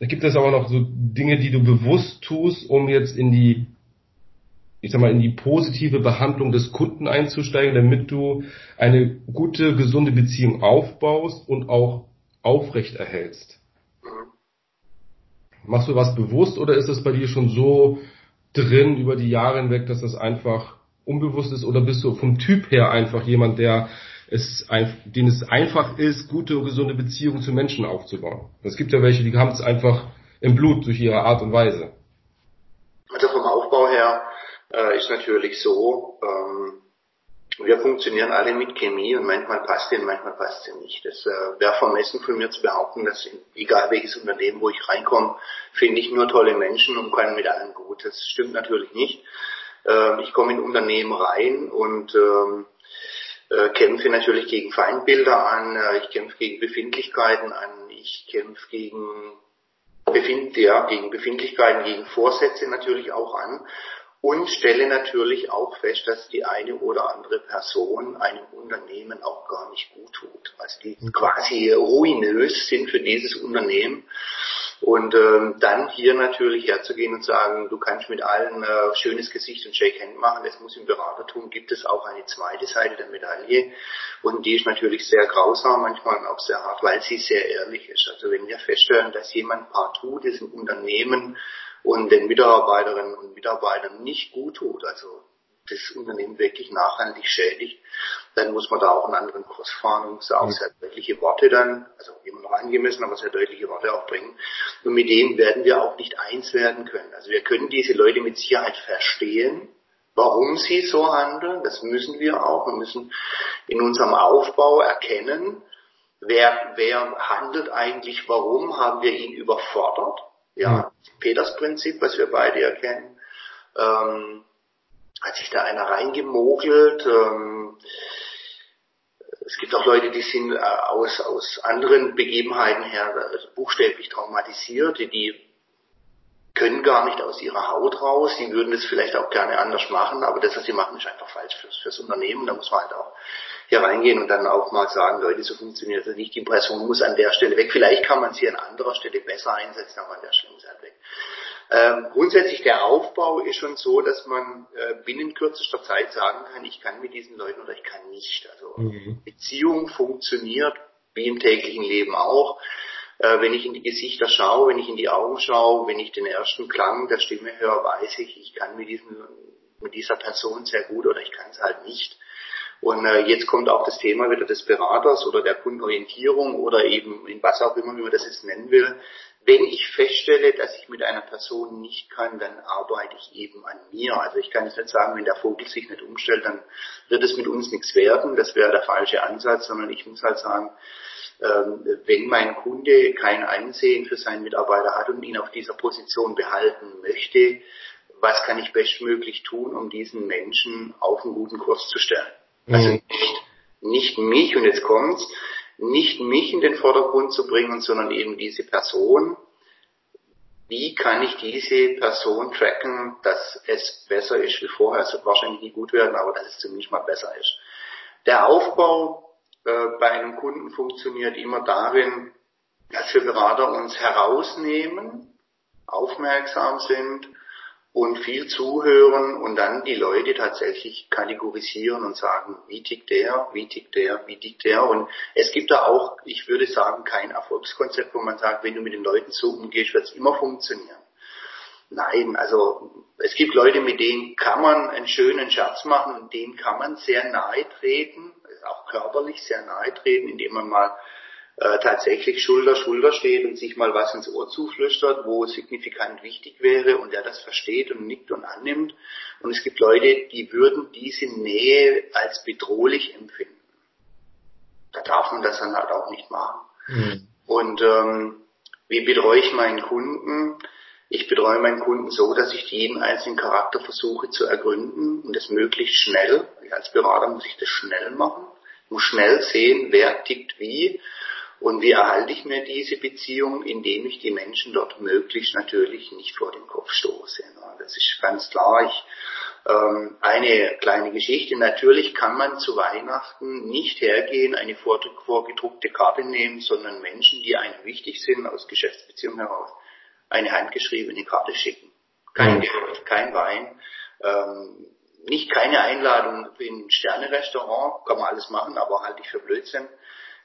da gibt es aber noch so Dinge, die du bewusst tust, um jetzt in die ich sag mal, in die positive Behandlung des Kunden einzusteigen, damit du eine gute, gesunde Beziehung aufbaust und auch aufrecht erhältst. Machst du was bewusst oder ist es bei dir schon so drin über die Jahre hinweg, dass das einfach unbewusst ist oder bist du vom Typ her einfach jemand, der es, den es einfach ist, gute und gesunde Beziehungen zu Menschen aufzubauen? Es gibt ja welche, die haben es einfach im Blut durch ihre Art und Weise. Also vom Aufbau her äh, ist natürlich so, ähm, wir funktionieren alle mit Chemie und manchmal passt sie und manchmal passt sie nicht. Das äh, wäre vermessen von mir zu behaupten, dass in, egal welches Unternehmen, wo ich reinkomme, finde ich nur tolle Menschen und kann mit allen gut. Das stimmt natürlich nicht. Äh, ich komme in Unternehmen rein und ähm, äh, kämpfe natürlich gegen Feindbilder an, äh, ich kämpfe gegen Befindlichkeiten an, ich kämpfe gegen, Befind ja, gegen Befindlichkeiten, gegen Vorsätze natürlich auch an und stelle natürlich auch fest, dass die eine oder andere Person einem Unternehmen auch gar nicht gut tut. Also die mhm. quasi ruinös sind für dieses Unternehmen. Und ähm, dann hier natürlich herzugehen und sagen, du kannst mit allen äh, schönes Gesicht und Shake Hand machen, das muss im Beratertum, gibt es auch eine zweite Seite der Medaille. Und die ist natürlich sehr grausam, manchmal auch sehr hart, weil sie sehr ehrlich ist. Also wenn wir feststellen, dass jemand partout diesem Unternehmen und den Mitarbeiterinnen und Mitarbeitern nicht gut tut, also das Unternehmen wirklich nachhaltig schädigt, dann muss man da auch einen anderen Kurs fahren und muss auch mhm. sehr deutliche Worte dann, also immer noch angemessen, aber sehr deutliche Worte auch bringen. Und mit denen werden wir auch nicht eins werden können. Also wir können diese Leute mit Sicherheit verstehen, warum sie so handeln. Das müssen wir auch. Wir müssen in unserem Aufbau erkennen, wer, wer handelt eigentlich warum, haben wir ihn überfordert ja, Peters-Prinzip, was wir beide erkennen. Ähm, hat sich da einer reingemogelt. Ähm, es gibt auch Leute, die sind äh, aus, aus anderen Begebenheiten her also buchstäblich traumatisiert, die, die können gar nicht aus ihrer Haut raus, die würden das vielleicht auch gerne anders machen, aber das, was sie machen, ist einfach falsch fürs, fürs Unternehmen. Da muss man halt auch hier reingehen und dann auch mal sagen, Leute, so funktioniert das nicht. Die Person muss an der Stelle weg. Vielleicht kann man sie an anderer Stelle besser einsetzen, aber an der Stelle muss er halt weg. Ähm, grundsätzlich der Aufbau ist schon so, dass man äh, binnen kürzester Zeit sagen kann, ich kann mit diesen Leuten oder ich kann nicht. Also mhm. Beziehung funktioniert wie im täglichen Leben auch. Äh, wenn ich in die Gesichter schaue, wenn ich in die Augen schaue, wenn ich den ersten Klang der Stimme höre, weiß ich, ich kann mit diesen mit dieser Person sehr gut oder ich kann es halt nicht. Und äh, jetzt kommt auch das Thema wieder des Beraters oder der Kundenorientierung oder eben in was auch immer, wie man das jetzt nennen will. Wenn ich feststelle, dass ich mit einer Person nicht kann, dann arbeite ich eben an mir. Also ich kann jetzt nicht sagen, wenn der Vogel sich nicht umstellt, dann wird es mit uns nichts werden. Das wäre der falsche Ansatz, sondern ich muss halt sagen, ähm, wenn mein Kunde kein Einsehen für seinen Mitarbeiter hat und ihn auf dieser Position behalten möchte, was kann ich bestmöglich tun, um diesen Menschen auf einen guten Kurs zu stellen? Also mhm. nicht, nicht mich, und jetzt kommt's, nicht mich in den Vordergrund zu bringen, sondern eben diese Person. Wie kann ich diese Person tracken, dass es besser ist wie vorher? Es wird wahrscheinlich nie gut werden, aber dass es zumindest mal besser ist. Der Aufbau äh, bei einem Kunden funktioniert immer darin, dass wir Berater uns herausnehmen, aufmerksam sind und viel zuhören und dann die Leute tatsächlich kategorisieren und sagen, wie tickt der, wie tickt der, wie tickt der. Und es gibt da auch, ich würde sagen, kein Erfolgskonzept, wo man sagt, wenn du mit den Leuten so umgehst, wird es immer funktionieren. Nein, also es gibt Leute, mit denen kann man einen schönen Scherz machen und denen kann man sehr nahe treten, auch körperlich sehr nahe treten, indem man mal äh, tatsächlich Schulter Schulter steht und sich mal was ins Ohr zuflüstert, wo signifikant wichtig wäre und der das versteht und nickt und annimmt. Und es gibt Leute, die würden diese Nähe als bedrohlich empfinden. Da darf man das dann halt auch nicht machen. Mhm. Und ähm, wie betreue ich meinen Kunden? Ich betreue meinen Kunden so, dass ich jeden einzelnen Charakter versuche zu ergründen und das möglichst schnell. Als Berater muss ich das schnell machen, muss schnell sehen, wer tickt wie und wie erhalte ich mir diese Beziehung, indem ich die Menschen dort möglichst natürlich nicht vor den Kopf stoße. Das ist ganz klar. Ich, ähm, eine kleine Geschichte. Natürlich kann man zu Weihnachten nicht hergehen, eine vorgedruckte Karte nehmen, sondern Menschen, die einem wichtig sind, aus Geschäftsbeziehungen heraus, eine handgeschriebene Karte schicken. Kein mhm. Geld, kein Wein, ähm, nicht keine Einladung in ein Sterne-Restaurant, kann man alles machen, aber halte ich für Blödsinn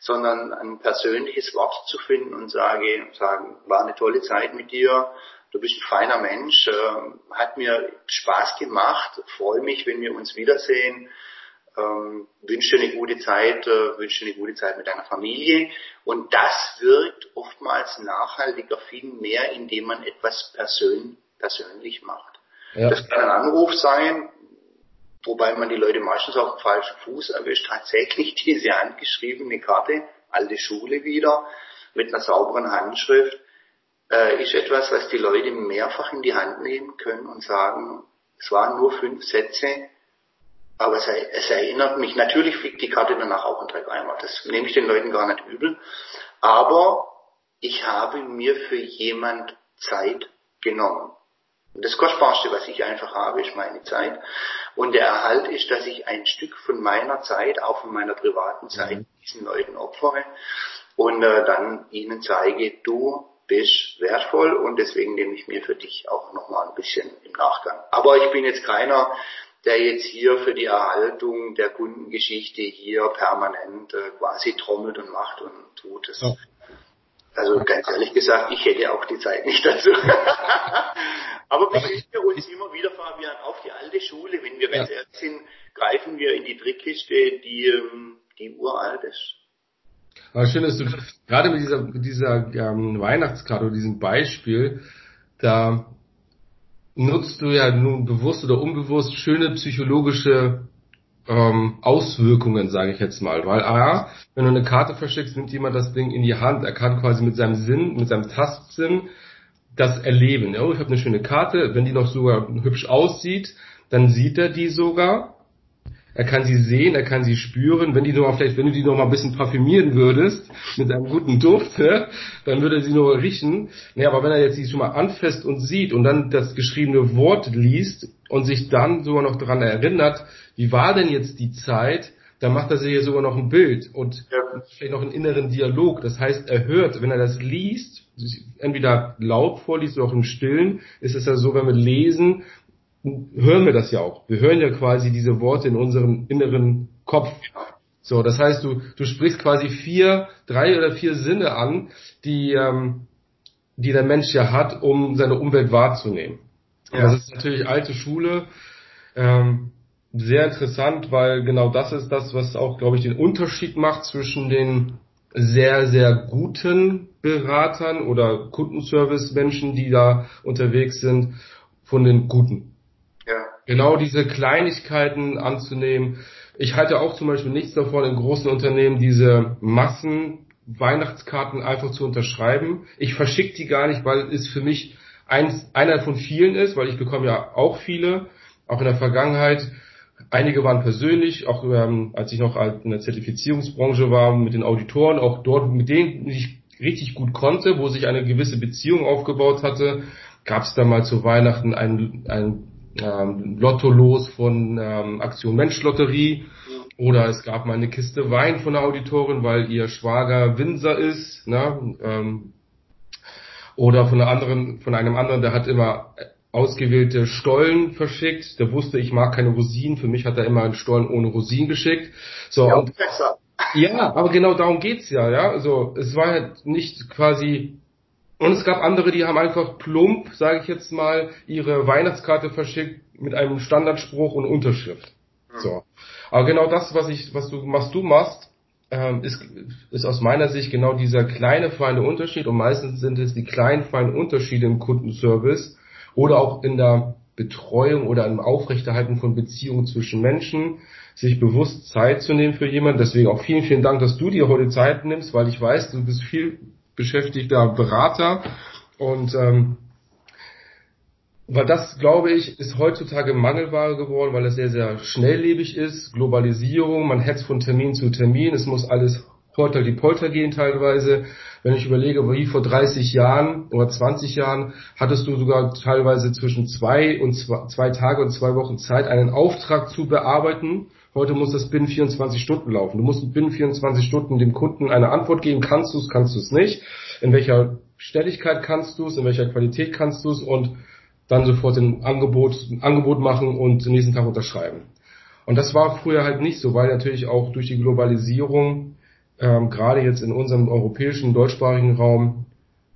sondern ein persönliches Wort zu finden und sage, sagen, war eine tolle Zeit mit dir, du bist ein feiner Mensch, äh, hat mir Spaß gemacht, freue mich, wenn wir uns wiedersehen, ähm, wünsche dir eine gute Zeit, äh, wünsche dir eine gute Zeit mit deiner Familie. Und das wirkt oftmals nachhaltiger, viel mehr, indem man etwas persön persönlich macht. Ja. Das kann ein Anruf sein, wobei man die Leute meistens auf dem falschen Fuß erwischt, tatsächlich diese handgeschriebene Karte, alte Schule wieder, mit einer sauberen Handschrift, äh, ist etwas, was die Leute mehrfach in die Hand nehmen können und sagen, es waren nur fünf Sätze, aber es, es erinnert mich, natürlich fliegt die Karte danach auch in drei Eimer, das nehme ich den Leuten gar nicht übel, aber ich habe mir für jemand Zeit genommen. Und das Kostbarste, was ich einfach habe, ist meine Zeit. Und der Erhalt ist, dass ich ein Stück von meiner Zeit, auch von meiner privaten Zeit, mhm. diesen Leuten opfere und äh, dann ihnen zeige, du bist wertvoll und deswegen nehme ich mir für dich auch nochmal ein bisschen im Nachgang. Aber ich bin jetzt keiner, der jetzt hier für die Erhaltung der Kundengeschichte hier permanent äh, quasi trommelt und macht und tut. Das, ja. Also ganz ehrlich gesagt, ich hätte auch die Zeit nicht dazu. Aber besinnen wir uns immer wieder, Fabian, auf die alte Schule. Wenn wir ganz ja. ehrlich sind, greifen wir in die Trickkiste, die, ähm, die uralt ist. Aber schön, dass du gerade mit dieser, mit dieser ähm, Weihnachtskarte oder diesem Beispiel, da nutzt du ja nun bewusst oder unbewusst schöne psychologische ähm, Auswirkungen, sage ich jetzt mal. Weil A, wenn du eine Karte verschickst, nimmt jemand das Ding in die Hand. Er kann quasi mit seinem Sinn, mit seinem Tastsinn das erleben. Oh, ich habe eine schöne Karte, wenn die noch sogar hübsch aussieht, dann sieht er die sogar. Er kann sie sehen, er kann sie spüren. Wenn die noch mal, vielleicht, wenn du die noch mal ein bisschen parfümieren würdest mit einem guten Duft, ja, dann würde er sie nur riechen. Nee, aber wenn er jetzt sie schon mal anfasst und sieht und dann das geschriebene Wort liest und sich dann sogar noch daran erinnert, wie war denn jetzt die Zeit, dann macht er sich ja sogar noch ein Bild und ja. vielleicht noch einen inneren Dialog. Das heißt, er hört, wenn er das liest, entweder laut vorliest oder auch im Stillen, ist es ja so, wenn wir lesen, hören wir das ja auch. Wir hören ja quasi diese Worte in unserem inneren Kopf. So, das heißt, du, du sprichst quasi vier, drei oder vier Sinne an, die, ähm, die der Mensch ja hat, um seine Umwelt wahrzunehmen. Ja. Das ist natürlich alte Schule. Ähm, sehr interessant, weil genau das ist das, was auch, glaube ich, den Unterschied macht zwischen den sehr, sehr guten Beratern oder Kundenservice-Menschen, die da unterwegs sind, von den guten. Ja. Genau diese Kleinigkeiten anzunehmen. Ich halte auch zum Beispiel nichts davon, in großen Unternehmen diese Massen Weihnachtskarten einfach zu unterschreiben. Ich verschicke die gar nicht, weil es für mich eins, einer von vielen ist, weil ich bekomme ja auch viele, auch in der Vergangenheit. Einige waren persönlich, auch ähm, als ich noch in der Zertifizierungsbranche war, mit den Auditoren, auch dort, mit denen ich richtig gut konnte, wo sich eine gewisse Beziehung aufgebaut hatte, gab es da mal zu Weihnachten ein, ein ähm, Lottolos von ähm, Aktion Mensch Lotterie oder es gab mal eine Kiste Wein von der Auditorin, weil ihr Schwager Winzer ist, ne? ähm, oder von einer anderen, von einem anderen, der hat immer ausgewählte Stollen verschickt. Der wusste, ich mag keine Rosinen. Für mich hat er immer einen Stollen ohne Rosinen geschickt. So, ja, und, ja, aber genau darum geht's ja, ja. Also es war halt nicht quasi und es gab andere, die haben einfach plump, sage ich jetzt mal, ihre Weihnachtskarte verschickt mit einem Standardspruch und Unterschrift. So. Aber genau das, was ich, was du, was du machst, ähm, ist, ist aus meiner Sicht genau dieser kleine feine Unterschied und meistens sind es die kleinen feinen Unterschiede im Kundenservice oder auch in der Betreuung oder im Aufrechterhalten von Beziehungen zwischen Menschen, sich bewusst Zeit zu nehmen für jemanden. Deswegen auch vielen, vielen Dank, dass du dir heute Zeit nimmst, weil ich weiß, du bist viel beschäftigter Berater und ähm, weil das, glaube ich, ist heutzutage Mangelware geworden, weil es sehr, sehr schnelllebig ist. Globalisierung, man hetzt von Termin zu Termin, es muss alles Polter die Polter gehen teilweise. Wenn ich überlege, wie vor 30 Jahren oder 20 Jahren hattest du sogar teilweise zwischen zwei und zwei, zwei Tage und zwei Wochen Zeit, einen Auftrag zu bearbeiten. Heute muss das binnen 24 Stunden laufen. Du musst binnen 24 Stunden dem Kunden eine Antwort geben. Kannst du es, kannst du es nicht? In welcher Stelligkeit kannst du es? In welcher Qualität kannst du es? Und dann sofort ein Angebot, ein Angebot machen und den nächsten Tag unterschreiben. Und das war früher halt nicht so, weil natürlich auch durch die Globalisierung, ähm, gerade jetzt in unserem europäischen, deutschsprachigen Raum,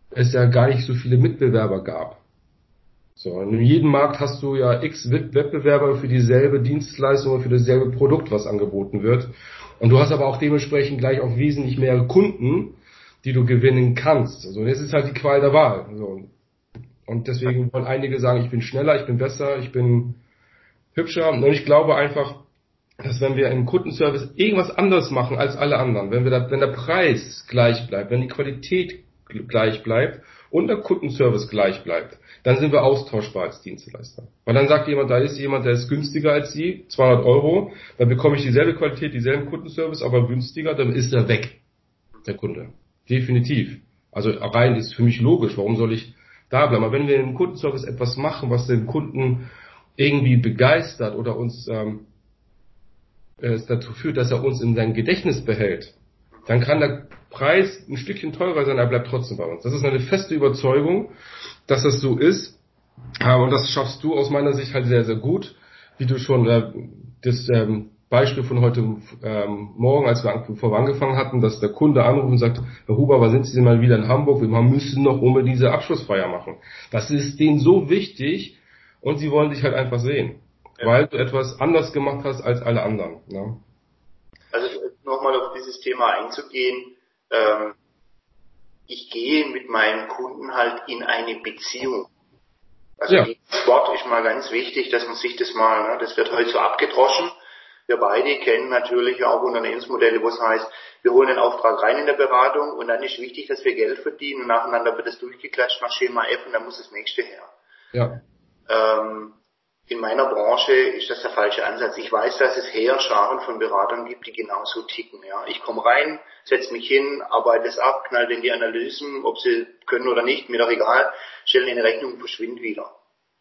es ja gar nicht so viele Mitbewerber gab. So, in jedem Markt hast du ja x Wettbewerber für dieselbe Dienstleistung oder für dasselbe Produkt, was angeboten wird. Und du hast aber auch dementsprechend gleich auch wesentlich mehr Kunden, die du gewinnen kannst. Also das ist halt die Qual der Wahl. So. Und deswegen wollen einige sagen, ich bin schneller, ich bin besser, ich bin hübscher. Und ich glaube einfach, dass wenn wir im Kundenservice irgendwas anderes machen als alle anderen, wenn wir da, wenn der Preis gleich bleibt, wenn die Qualität gleich bleibt und der Kundenservice gleich bleibt, dann sind wir austauschbar als Dienstleister. Weil dann sagt jemand, da ist jemand, der ist günstiger als Sie, 200 Euro, dann bekomme ich dieselbe Qualität, dieselben Kundenservice, aber günstiger, dann ist er weg, der Kunde. Definitiv. Also rein ist für mich logisch, warum soll ich da bleiben? Aber wenn wir im Kundenservice etwas machen, was den Kunden irgendwie begeistert oder uns ähm, es dazu führt, dass er uns in sein Gedächtnis behält, dann kann der Preis ein Stückchen teurer sein, er bleibt trotzdem bei uns. Das ist eine feste Überzeugung, dass das so ist. Und das schaffst du aus meiner Sicht halt sehr, sehr gut, wie du schon äh, das ähm, Beispiel von heute ähm, Morgen, als wir vorher angefangen hatten, dass der Kunde anruft und sagt, Herr Huber, wann sind Sie denn mal wieder in Hamburg? Wir müssen noch unbedingt diese Abschlussfeier machen. Das ist denen so wichtig und sie wollen dich halt einfach sehen, ja. weil du etwas anders gemacht hast als alle anderen. Ne? Also nochmal auf dieses Thema einzugehen, ähm, ich gehe mit meinen Kunden halt in eine Beziehung. Also ja. Wort ist mal ganz wichtig, dass man sich das mal, ne, das wird heute so abgedroschen. Wir beide kennen natürlich auch Unternehmensmodelle, wo es heißt, wir holen den Auftrag rein in der Beratung und dann ist wichtig, dass wir Geld verdienen und nacheinander wird es durchgeklatscht nach Schema F und dann muss das nächste her. Ja. Ähm, in meiner Branche ist das der falsche Ansatz. Ich weiß, dass es Heerscharen von Beratern gibt, die genauso ticken. Ja. Ich komme rein, setze mich hin, arbeite es ab, knall in die Analysen, ob sie können oder nicht, mir doch egal, stelle eine Rechnung und verschwinde wieder.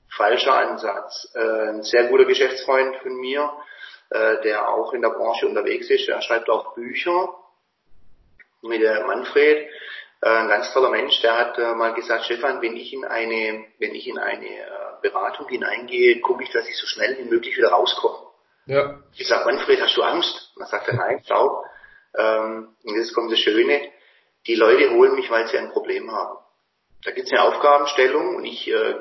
Falscher Ansatz. Äh, ein sehr guter Geschäftsfreund von mir, äh, der auch in der Branche unterwegs ist, er schreibt auch Bücher mit der Manfred, äh, ein ganz toller Mensch, der hat mal gesagt, Stefan, wenn ich in eine, wenn ich in eine Beratung hineingehe, gucke ich, dass ich so schnell wie möglich wieder rauskomme. Ja. Ich sage, Manfred, hast du Angst? Und dann sagt er, nein, schau. Ähm, und jetzt kommt das Schöne, die Leute holen mich, weil sie ein Problem haben. Da gibt es eine Aufgabenstellung und ich äh,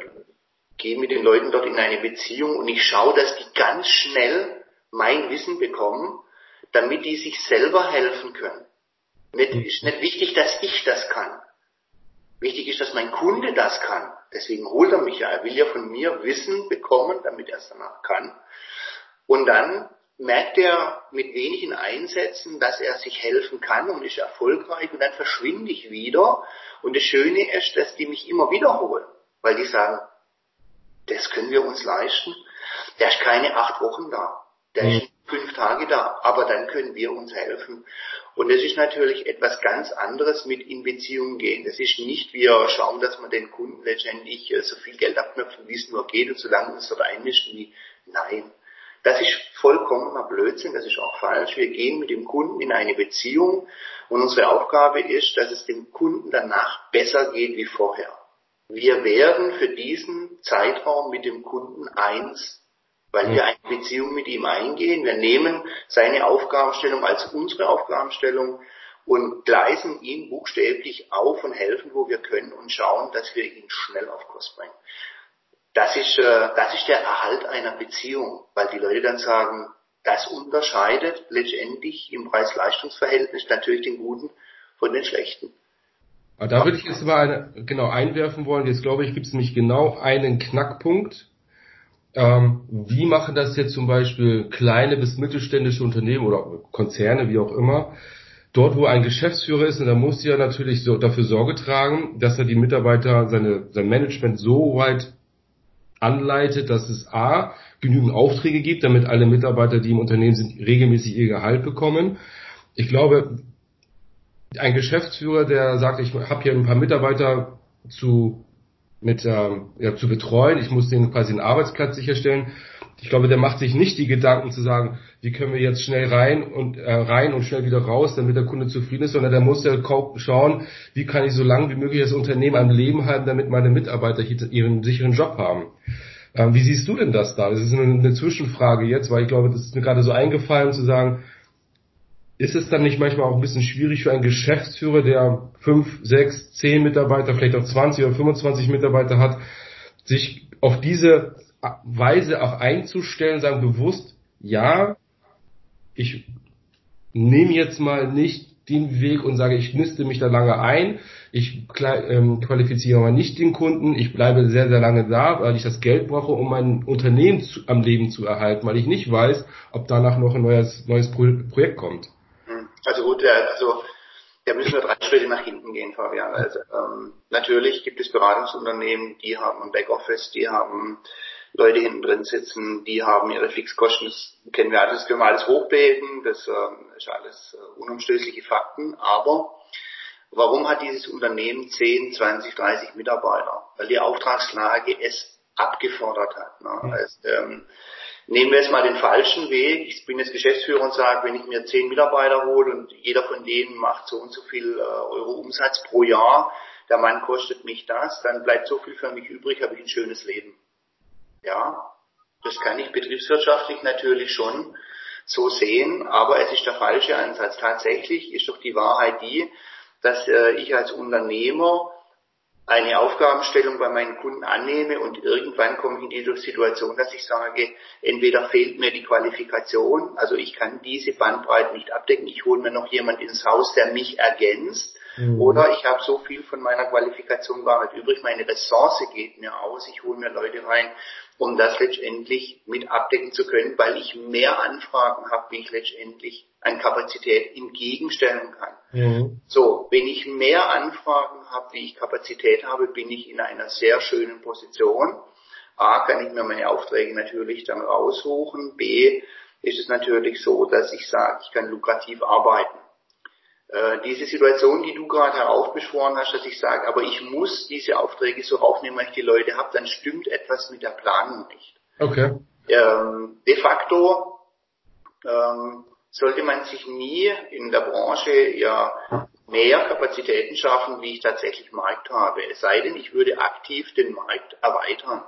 gehe mit den Leuten dort in eine Beziehung und ich schaue, dass die ganz schnell mein Wissen bekommen, damit die sich selber helfen können. Nicht, ist nicht wichtig, dass ich das kann. Wichtig ist, dass mein Kunde das kann. Deswegen holt er mich ja. Er will ja von mir Wissen bekommen, damit er es danach kann. Und dann merkt er mit wenigen Einsätzen, dass er sich helfen kann und ist erfolgreich und dann verschwinde ich wieder. Und das Schöne ist, dass die mich immer wiederholen, weil die sagen, das können wir uns leisten. Der ist keine acht Wochen da. Der ist mhm. Fünf Tage da. Aber dann können wir uns helfen. Und das ist natürlich etwas ganz anderes mit in Beziehungen gehen. Das ist nicht, wir schauen, dass wir den Kunden letztendlich äh, so viel Geld abknöpfen, wie es nur geht und solange uns dort einmischen wie, nein. Das ist vollkommener Blödsinn, das ist auch falsch. Wir gehen mit dem Kunden in eine Beziehung und unsere Aufgabe ist, dass es dem Kunden danach besser geht wie vorher. Wir werden für diesen Zeitraum mit dem Kunden eins, weil wir eine Beziehung mit ihm eingehen. Wir nehmen seine Aufgabenstellung als unsere Aufgabenstellung und gleisen ihn buchstäblich auf und helfen, wo wir können und schauen, dass wir ihn schnell auf Kurs bringen. Das ist, äh, das ist der Erhalt einer Beziehung, weil die Leute dann sagen, das unterscheidet letztendlich im Preis-Leistungs-Verhältnis natürlich den Guten von den Schlechten. Aber da würde ich jetzt mal eine, genau einwerfen wollen. Jetzt glaube ich, gibt es nämlich genau einen Knackpunkt. Ähm, wie machen das jetzt zum Beispiel kleine bis mittelständische Unternehmen oder Konzerne, wie auch immer? Dort, wo ein Geschäftsführer ist, und da muss er natürlich so dafür Sorge tragen, dass er die Mitarbeiter, seine, sein Management so weit anleitet, dass es A, genügend Aufträge gibt, damit alle Mitarbeiter, die im Unternehmen sind, regelmäßig ihr Gehalt bekommen. Ich glaube, ein Geschäftsführer, der sagt, ich habe hier ein paar Mitarbeiter zu mit ähm, ja, zu betreuen, ich muss denen quasi einen Arbeitsplatz sicherstellen. Ich glaube, der macht sich nicht die Gedanken zu sagen, wie können wir jetzt schnell rein und äh, rein und schnell wieder raus, damit der Kunde zufrieden ist, sondern der muss ja schauen, wie kann ich so lange wie möglich das Unternehmen am Leben halten, damit meine Mitarbeiter ihren sicheren Job haben. Ähm, wie siehst du denn das da? Das ist eine, eine Zwischenfrage jetzt, weil ich glaube, das ist mir gerade so eingefallen zu sagen, ist es dann nicht manchmal auch ein bisschen schwierig für einen Geschäftsführer, der fünf, sechs, zehn Mitarbeiter, vielleicht auch 20 oder 25 Mitarbeiter hat, sich auf diese Weise auch einzustellen, sagen bewusst, ja, ich nehme jetzt mal nicht den Weg und sage, ich niste mich da lange ein, ich ähm, qualifiziere mal nicht den Kunden, ich bleibe sehr, sehr lange da, weil ich das Geld brauche, um mein Unternehmen zu, am Leben zu erhalten, weil ich nicht weiß, ob danach noch ein neues, neues Projekt kommt. Also gut, also da müssen wir drei Schritte nach hinten gehen, Fabian. Also ähm, natürlich gibt es Beratungsunternehmen, die haben ein Backoffice, die haben Leute hinten drin sitzen, die haben ihre Fixkosten, das kennen wir alles, das können wir alles hochbilden, das ähm, ist alles äh, unumstößliche Fakten, aber warum hat dieses Unternehmen 10, 20, 30 Mitarbeiter? Weil die Auftragslage es abgefordert hat. Ne? Also, ähm, Nehmen wir jetzt mal den falschen Weg. Ich bin jetzt Geschäftsführer und sage, wenn ich mir zehn Mitarbeiter hole und jeder von denen macht so und so viel äh, Euro Umsatz pro Jahr, der Mann kostet mich das, dann bleibt so viel für mich übrig, habe ich ein schönes Leben. Ja, das kann ich betriebswirtschaftlich natürlich schon so sehen, aber es ist der falsche Ansatz. Tatsächlich ist doch die Wahrheit die, dass äh, ich als Unternehmer eine Aufgabenstellung bei meinen Kunden annehme und irgendwann komme ich in die Situation, dass ich sage, entweder fehlt mir die Qualifikation, also ich kann diese Bandbreite nicht abdecken, ich hole mir noch jemand ins Haus, der mich ergänzt, mhm. oder ich habe so viel von meiner Qualifikation gar nicht übrig, meine Ressource geht mir aus, ich hole mir Leute rein, um das letztendlich mit abdecken zu können, weil ich mehr Anfragen habe, wie ich letztendlich an Kapazität entgegenstellen kann. Mhm. So, wenn ich mehr Anfragen habe, wie ich Kapazität habe, bin ich in einer sehr schönen Position. A, kann ich mir meine Aufträge natürlich dann raussuchen. B, ist es natürlich so, dass ich sage, ich kann lukrativ arbeiten. Äh, diese Situation, die du gerade heraufbeschworen hast, dass ich sage, aber ich muss diese Aufträge so aufnehmen, weil ich die Leute habe, dann stimmt etwas mit der Planung nicht. Okay. Ähm, de facto ähm, sollte man sich nie in der Branche ja mehr Kapazitäten schaffen, wie ich tatsächlich Markt habe. Es sei denn, ich würde aktiv den Markt erweitern.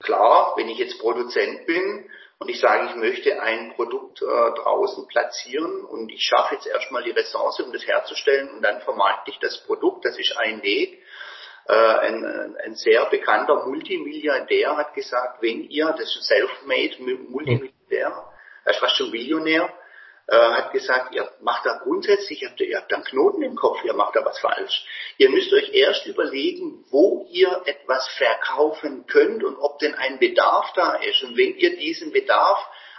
Klar, wenn ich jetzt Produzent bin und ich sage, ich möchte ein Produkt äh, draußen platzieren und ich schaffe jetzt erstmal die Ressource, um das herzustellen und dann vermarkte ich das Produkt, das ist ein Weg. Äh, ein, ein sehr bekannter Multimilliardär hat gesagt, wenn ihr, das ist self-made Multimilliardär, er ist fast schon Millionär, äh, hat gesagt, ihr macht da grundsätzlich, ihr habt, ihr habt einen Knoten im Kopf, ihr macht da was falsch. Ihr müsst euch erst überlegen, wo ihr etwas verkaufen könnt und ob denn ein Bedarf da ist. Und wenn ihr diesen Bedarf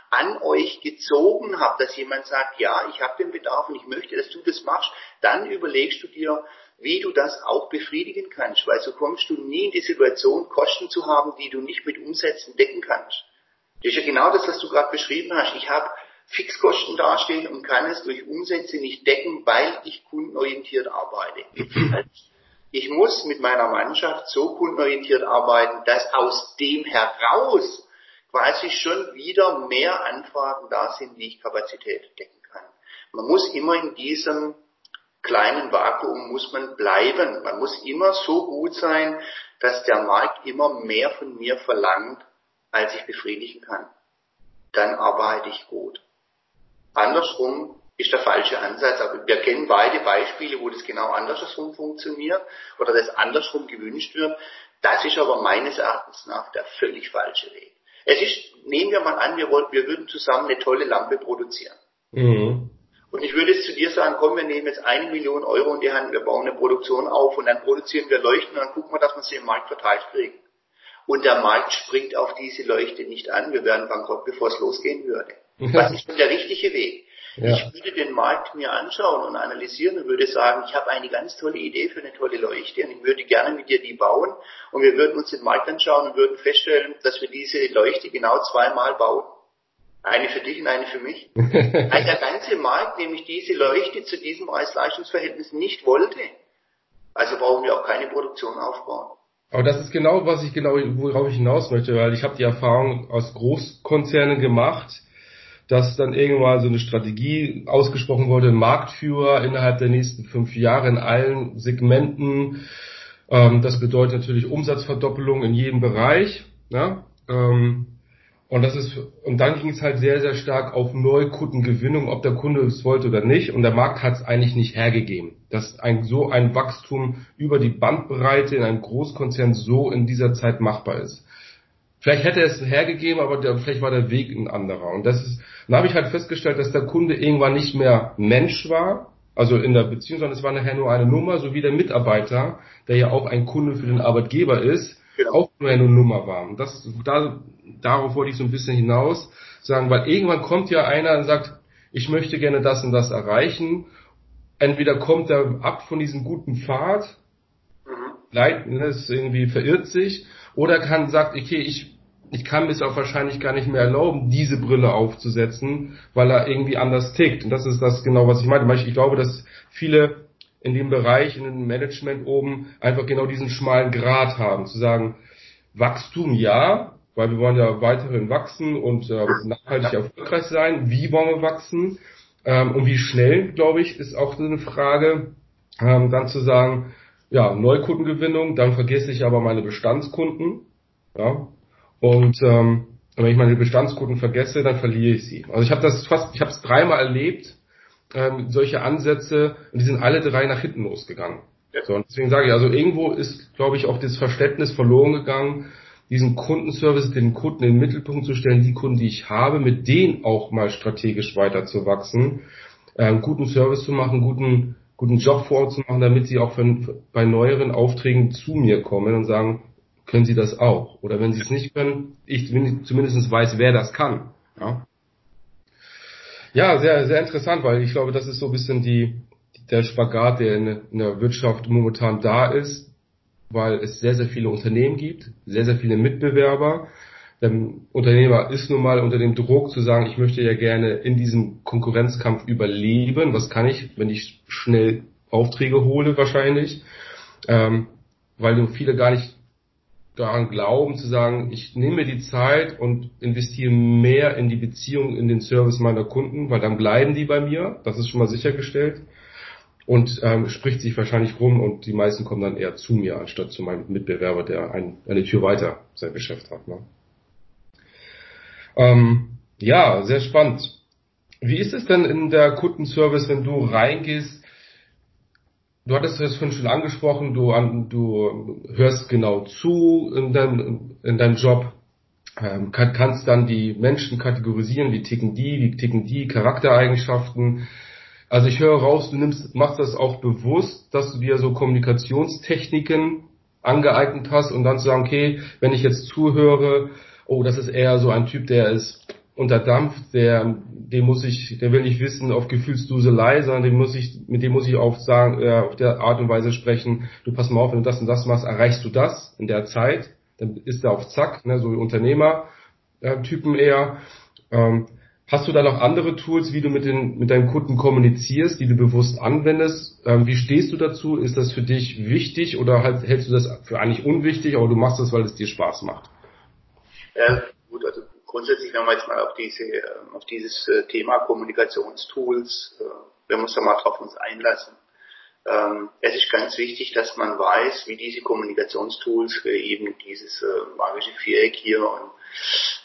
an euch gezogen habt, dass jemand sagt, ja, ich habe den Bedarf und ich möchte, dass du das machst, dann überlegst du dir, wie du das auch befriedigen kannst, weil so kommst du nie in die Situation, Kosten zu haben, die du nicht mit Umsätzen decken kannst. Das ist ja genau das, was du gerade beschrieben hast. Ich habe Fixkosten dastehen und kann es durch Umsätze nicht decken, weil ich kundenorientiert arbeite. Ich muss mit meiner Mannschaft so kundenorientiert arbeiten, dass aus dem heraus quasi schon wieder mehr Anfragen da sind, wie ich Kapazität decken kann. Man muss immer in diesem kleinen Vakuum muss man bleiben. Man muss immer so gut sein, dass der Markt immer mehr von mir verlangt, als ich befriedigen kann. Dann arbeite ich gut. Andersrum ist der falsche Ansatz. Aber wir kennen beide Beispiele, wo das genau andersrum funktioniert oder das andersrum gewünscht wird. Das ist aber meines Erachtens nach der völlig falsche Weg. Es ist, nehmen wir mal an, wir, wollten, wir würden zusammen eine tolle Lampe produzieren. Mhm. Und ich würde jetzt zu dir sagen, komm, wir nehmen jetzt eine Million Euro in die Hand, wir bauen eine Produktion auf und dann produzieren wir Leuchten und dann gucken wir, dass wir sie im Markt verteilt kriegen. Und der Markt springt auf diese Leuchte nicht an. Wir werden bankrott, bevor es losgehen würde. Was ist denn der richtige Weg? Ja. Ich würde den Markt mir anschauen und analysieren und würde sagen, ich habe eine ganz tolle Idee für eine tolle Leuchte und ich würde gerne mit dir die bauen und wir würden uns den Markt anschauen und würden feststellen, dass wir diese Leuchte genau zweimal bauen. Eine für dich und eine für mich. Weil der ganze Markt nämlich diese Leuchte zu diesem Preis-Leistungs-Verhältnis nicht wollte. Also brauchen wir auch keine Produktion aufbauen. Aber das ist genau, was ich genau, worauf ich hinaus möchte, weil ich habe die Erfahrung aus Großkonzernen gemacht, dass dann irgendwann so eine Strategie ausgesprochen wurde, Marktführer innerhalb der nächsten fünf Jahre in allen Segmenten. Ähm, das bedeutet natürlich Umsatzverdoppelung in jedem Bereich. Ja? Ähm, und das ist, und dann ging es halt sehr, sehr stark auf Neukundengewinnung, ob der Kunde es wollte oder nicht. Und der Markt hat es eigentlich nicht hergegeben, dass ein, so ein Wachstum über die Bandbreite in einem Großkonzern so in dieser Zeit machbar ist. Vielleicht hätte er es hergegeben, aber der, vielleicht war der Weg ein anderer. Und das ist, dann habe ich halt festgestellt, dass der Kunde irgendwann nicht mehr Mensch war, also in der Beziehung, sondern es war nachher nur eine Nummer, so wie der Mitarbeiter, der ja auch ein Kunde für den Arbeitgeber ist, genau. auch nur eine Nummer war. Und das, da, darauf wollte ich so ein bisschen hinaus sagen, weil irgendwann kommt ja einer und sagt, ich möchte gerne das und das erreichen. Entweder kommt er ab von diesem guten Pfad, mhm. leid, ne, ist irgendwie verirrt sich, oder kann sagt, okay, ich ich kann mir es auch wahrscheinlich gar nicht mehr erlauben, diese Brille aufzusetzen, weil er irgendwie anders tickt. Und das ist das genau, was ich meine. Ich glaube, dass viele in dem Bereich, in dem Management oben, einfach genau diesen schmalen Grat haben, zu sagen, Wachstum ja, weil wir wollen ja weiterhin wachsen und äh, nachhaltig erfolgreich sein. Wie wollen wir wachsen? Ähm, und wie schnell, glaube ich, ist auch so eine Frage, ähm, dann zu sagen, ja, Neukundengewinnung, dann vergesse ich aber meine Bestandskunden. Ja. Und ähm, wenn ich meine Bestandskunden vergesse, dann verliere ich sie. Also ich habe das fast, ich habe es dreimal erlebt, ähm, solche Ansätze, und die sind alle drei nach hinten losgegangen. Ja. So, und deswegen sage ich, also irgendwo ist, glaube ich, auch das Verständnis verloren gegangen, diesen Kundenservice, den Kunden in den Mittelpunkt zu stellen, die Kunden, die ich habe, mit denen auch mal strategisch weiterzuwachsen, äh, guten Service zu machen, guten guten Job vor Ort zu machen, damit sie auch für, bei neueren Aufträgen zu mir kommen und sagen, können sie das auch? Oder wenn sie es nicht können, ich zumindest weiß, wer das kann. Ja, ja sehr, sehr interessant, weil ich glaube, das ist so ein bisschen die, der Spagat, der in, in der Wirtschaft momentan da ist, weil es sehr, sehr viele Unternehmen gibt, sehr, sehr viele Mitbewerber, der Unternehmer ist nun mal unter dem Druck zu sagen, ich möchte ja gerne in diesem Konkurrenzkampf überleben. Was kann ich, wenn ich schnell Aufträge hole wahrscheinlich? Ähm, weil nur viele gar nicht daran glauben zu sagen, ich nehme mir die Zeit und investiere mehr in die Beziehung, in den Service meiner Kunden, weil dann bleiben die bei mir. Das ist schon mal sichergestellt. Und ähm, spricht sich wahrscheinlich rum und die meisten kommen dann eher zu mir, anstatt zu meinem Mitbewerber, der ein, eine Tür weiter sein Geschäft hat. Ne? Ähm, ja, sehr spannend. Wie ist es denn in der Kundenservice, wenn du reingehst? du hattest es vorhin schon angesprochen, du, du hörst genau zu in deinem, in deinem Job, ähm, kann, kannst dann die Menschen kategorisieren, wie ticken die, wie ticken die, Charaktereigenschaften. Also ich höre raus, du nimmst, machst das auch bewusst, dass du dir so Kommunikationstechniken angeeignet hast und dann zu sagen, okay, wenn ich jetzt zuhöre, oh, das ist eher so ein Typ, der ist unter Dampf, der, dem muss ich, der will nicht wissen auf Gefühlsduselei, sondern dem muss ich, mit dem muss ich auch sagen, äh, auf der Art und Weise sprechen, du pass mal auf, wenn du das und das machst, erreichst du das in der Zeit, dann ist er auf Zack, ne, so Unternehmer-Typen äh, eher. Ähm, hast du da noch andere Tools, wie du mit, den, mit deinem Kunden kommunizierst, die du bewusst anwendest? Ähm, wie stehst du dazu? Ist das für dich wichtig oder halt, hältst du das für eigentlich unwichtig, aber du machst das, weil es dir Spaß macht? Ja, gut, also grundsätzlich, wenn wir jetzt mal auf diese, ähm, auf dieses äh, Thema Kommunikationstools, äh, wir uns da mal drauf uns einlassen. Ähm, es ist ganz wichtig, dass man weiß, wie diese Kommunikationstools eben dieses äh, magische Viereck hier und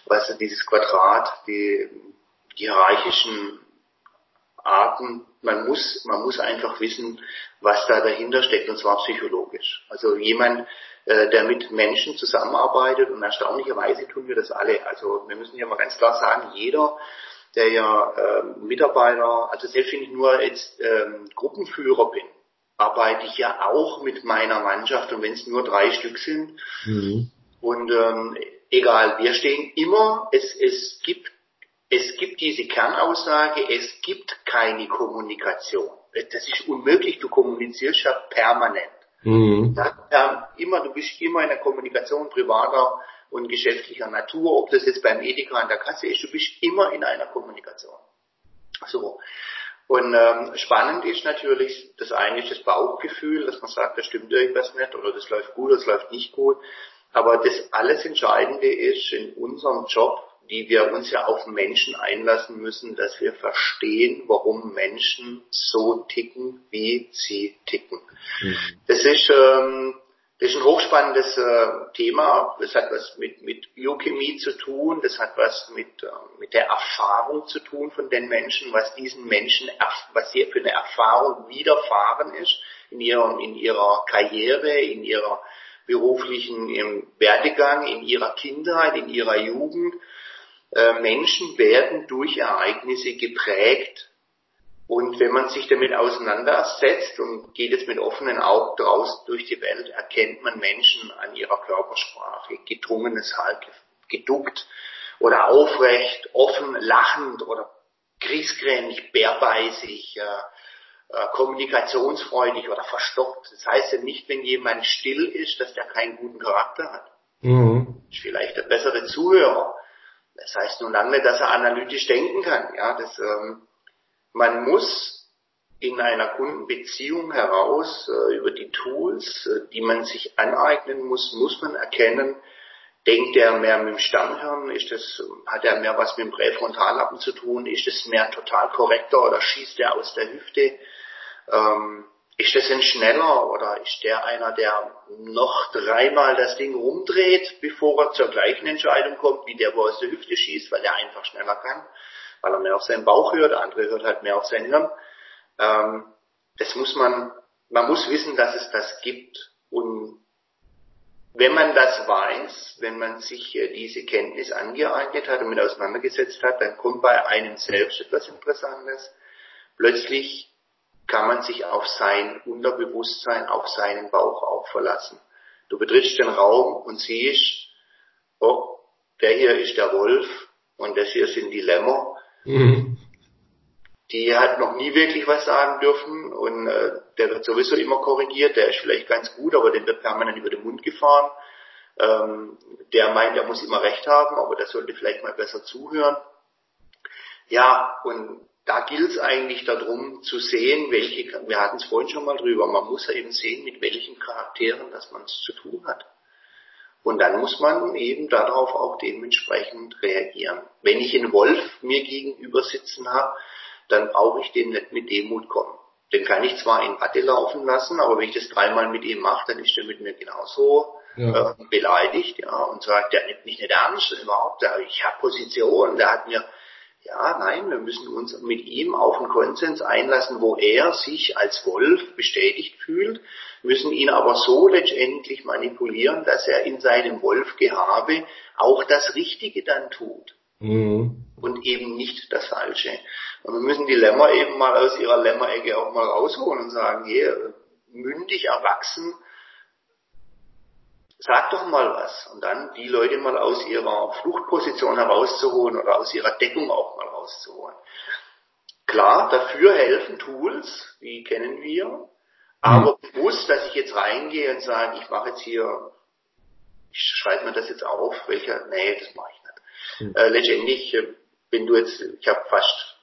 was dieses Quadrat, die, die hierarchischen Arten, man muss, man muss einfach wissen, was da dahinter steckt, und zwar psychologisch. Also jemand, äh, der mit Menschen zusammenarbeitet und erstaunlicherweise tun wir das alle. Also wir müssen ja mal ganz klar sagen, jeder, der ja äh, Mitarbeiter, also selbst wenn ich nur jetzt ähm, Gruppenführer bin, arbeite ich ja auch mit meiner Mannschaft und wenn es nur drei Stück sind. Mhm. Und ähm, egal, wir stehen immer, es, es gibt es gibt diese Kernaussage, es gibt keine Kommunikation. Das ist unmöglich, du kommunizierst ja permanent. Mhm. Ja, immer, du bist immer in der Kommunikation privater und geschäftlicher Natur, ob das jetzt beim Edeka an der Kasse ist, du bist immer in einer Kommunikation. So. Und ähm, spannend ist natürlich, das eine ist das Bauchgefühl, dass man sagt, da stimmt irgendwas nicht oder das läuft gut, das läuft nicht gut. Aber das alles Entscheidende ist in unserem Job, die wir uns ja auf Menschen einlassen müssen, dass wir verstehen, warum Menschen so ticken, wie sie ticken. Mhm. Das ist ähm, das ist ein hochspannendes äh, Thema. Das hat was mit, mit Biochemie zu tun. Das hat was mit, äh, mit der Erfahrung zu tun von den Menschen, was diesen Menschen, was hier für eine Erfahrung widerfahren ist in ihrer, in ihrer Karriere, in ihrer beruflichen im Werdegang, in ihrer Kindheit, in ihrer Jugend. Äh, Menschen werden durch Ereignisse geprägt. Und wenn man sich damit auseinandersetzt und geht es mit offenen Augen draußen durch die Welt, erkennt man Menschen an ihrer Körpersprache, gedrungenes Halt, geduckt oder aufrecht, offen, lachend oder griesgrämig, bärbeißig, äh, äh, kommunikationsfreudig oder verstockt. Das heißt ja nicht, wenn jemand still ist, dass der keinen guten Charakter hat. Mhm. Ist vielleicht der bessere Zuhörer. Das heißt nun lange dass er analytisch denken kann. Ja, das, ähm, man muss in einer Kundenbeziehung heraus äh, über die Tools, äh, die man sich aneignen muss, muss man erkennen, denkt er mehr mit dem Stammhirn, ist das, hat er mehr was mit dem Präfrontallappen zu tun, ist es mehr total korrekter oder schießt er aus der Hüfte? Ähm, ist das ein schneller oder ist der einer, der noch dreimal das Ding rumdreht, bevor er zur gleichen Entscheidung kommt, wie der, wo er aus der Hüfte schießt, weil er einfach schneller kann, weil er mehr auf seinen Bauch hört, der andere hört halt mehr auf sein Hirn. Ähm, das muss man, man muss wissen, dass es das gibt. Und wenn man das weiß, wenn man sich äh, diese Kenntnis angeeignet hat und mit auseinandergesetzt hat, dann kommt bei einem selbst etwas Interessantes. Plötzlich kann man sich auf sein Unterbewusstsein, auf seinen Bauch auch verlassen. Du betrittst den Raum und siehst, oh, der hier ist der Wolf und das hier sind die Lämmer. Mhm. Die hat noch nie wirklich was sagen dürfen und äh, der wird sowieso immer korrigiert, der ist vielleicht ganz gut, aber den wird permanent über den Mund gefahren. Ähm, der meint, er muss immer recht haben, aber der sollte vielleicht mal besser zuhören. Ja, und da gilt es eigentlich darum zu sehen, welche, wir hatten es vorhin schon mal drüber, man muss ja eben sehen, mit welchen Charakteren dass man es zu tun hat. Und dann muss man eben darauf auch dementsprechend reagieren. Wenn ich einen Wolf mir gegenüber sitzen habe, dann brauche ich den nicht mit Demut kommen. Den kann ich zwar in Watte laufen lassen, aber wenn ich das dreimal mit ihm mache, dann ist er mit mir genauso ja. äh, beleidigt, ja, und sagt, der nimmt mich nicht ernst überhaupt, ich habe Position, der hat mir Ja, nein, wir müssen uns mit ihm auf einen Konsens einlassen, wo er sich als Wolf bestätigt fühlt, müssen ihn aber so letztendlich manipulieren, dass er in seinem Wolfgehabe auch das Richtige dann tut. Mhm. Und eben nicht das Falsche. Und wir müssen die Lämmer eben mal aus ihrer Lämmerecke auch mal rausholen und sagen, hier, mündig erwachsen, sag doch mal was. Und dann die Leute mal aus ihrer Fluchtposition herauszuholen oder aus ihrer Deckung auch mal rauszuholen. Klar, dafür helfen Tools, die kennen wir, aber mhm. bewusst, dass ich jetzt reingehe und sage, ich mache jetzt hier, ich schreibe mir das jetzt auf, welcher, nee, das mache ich nicht. Mhm. Äh, letztendlich, äh, wenn du jetzt, ich habe fast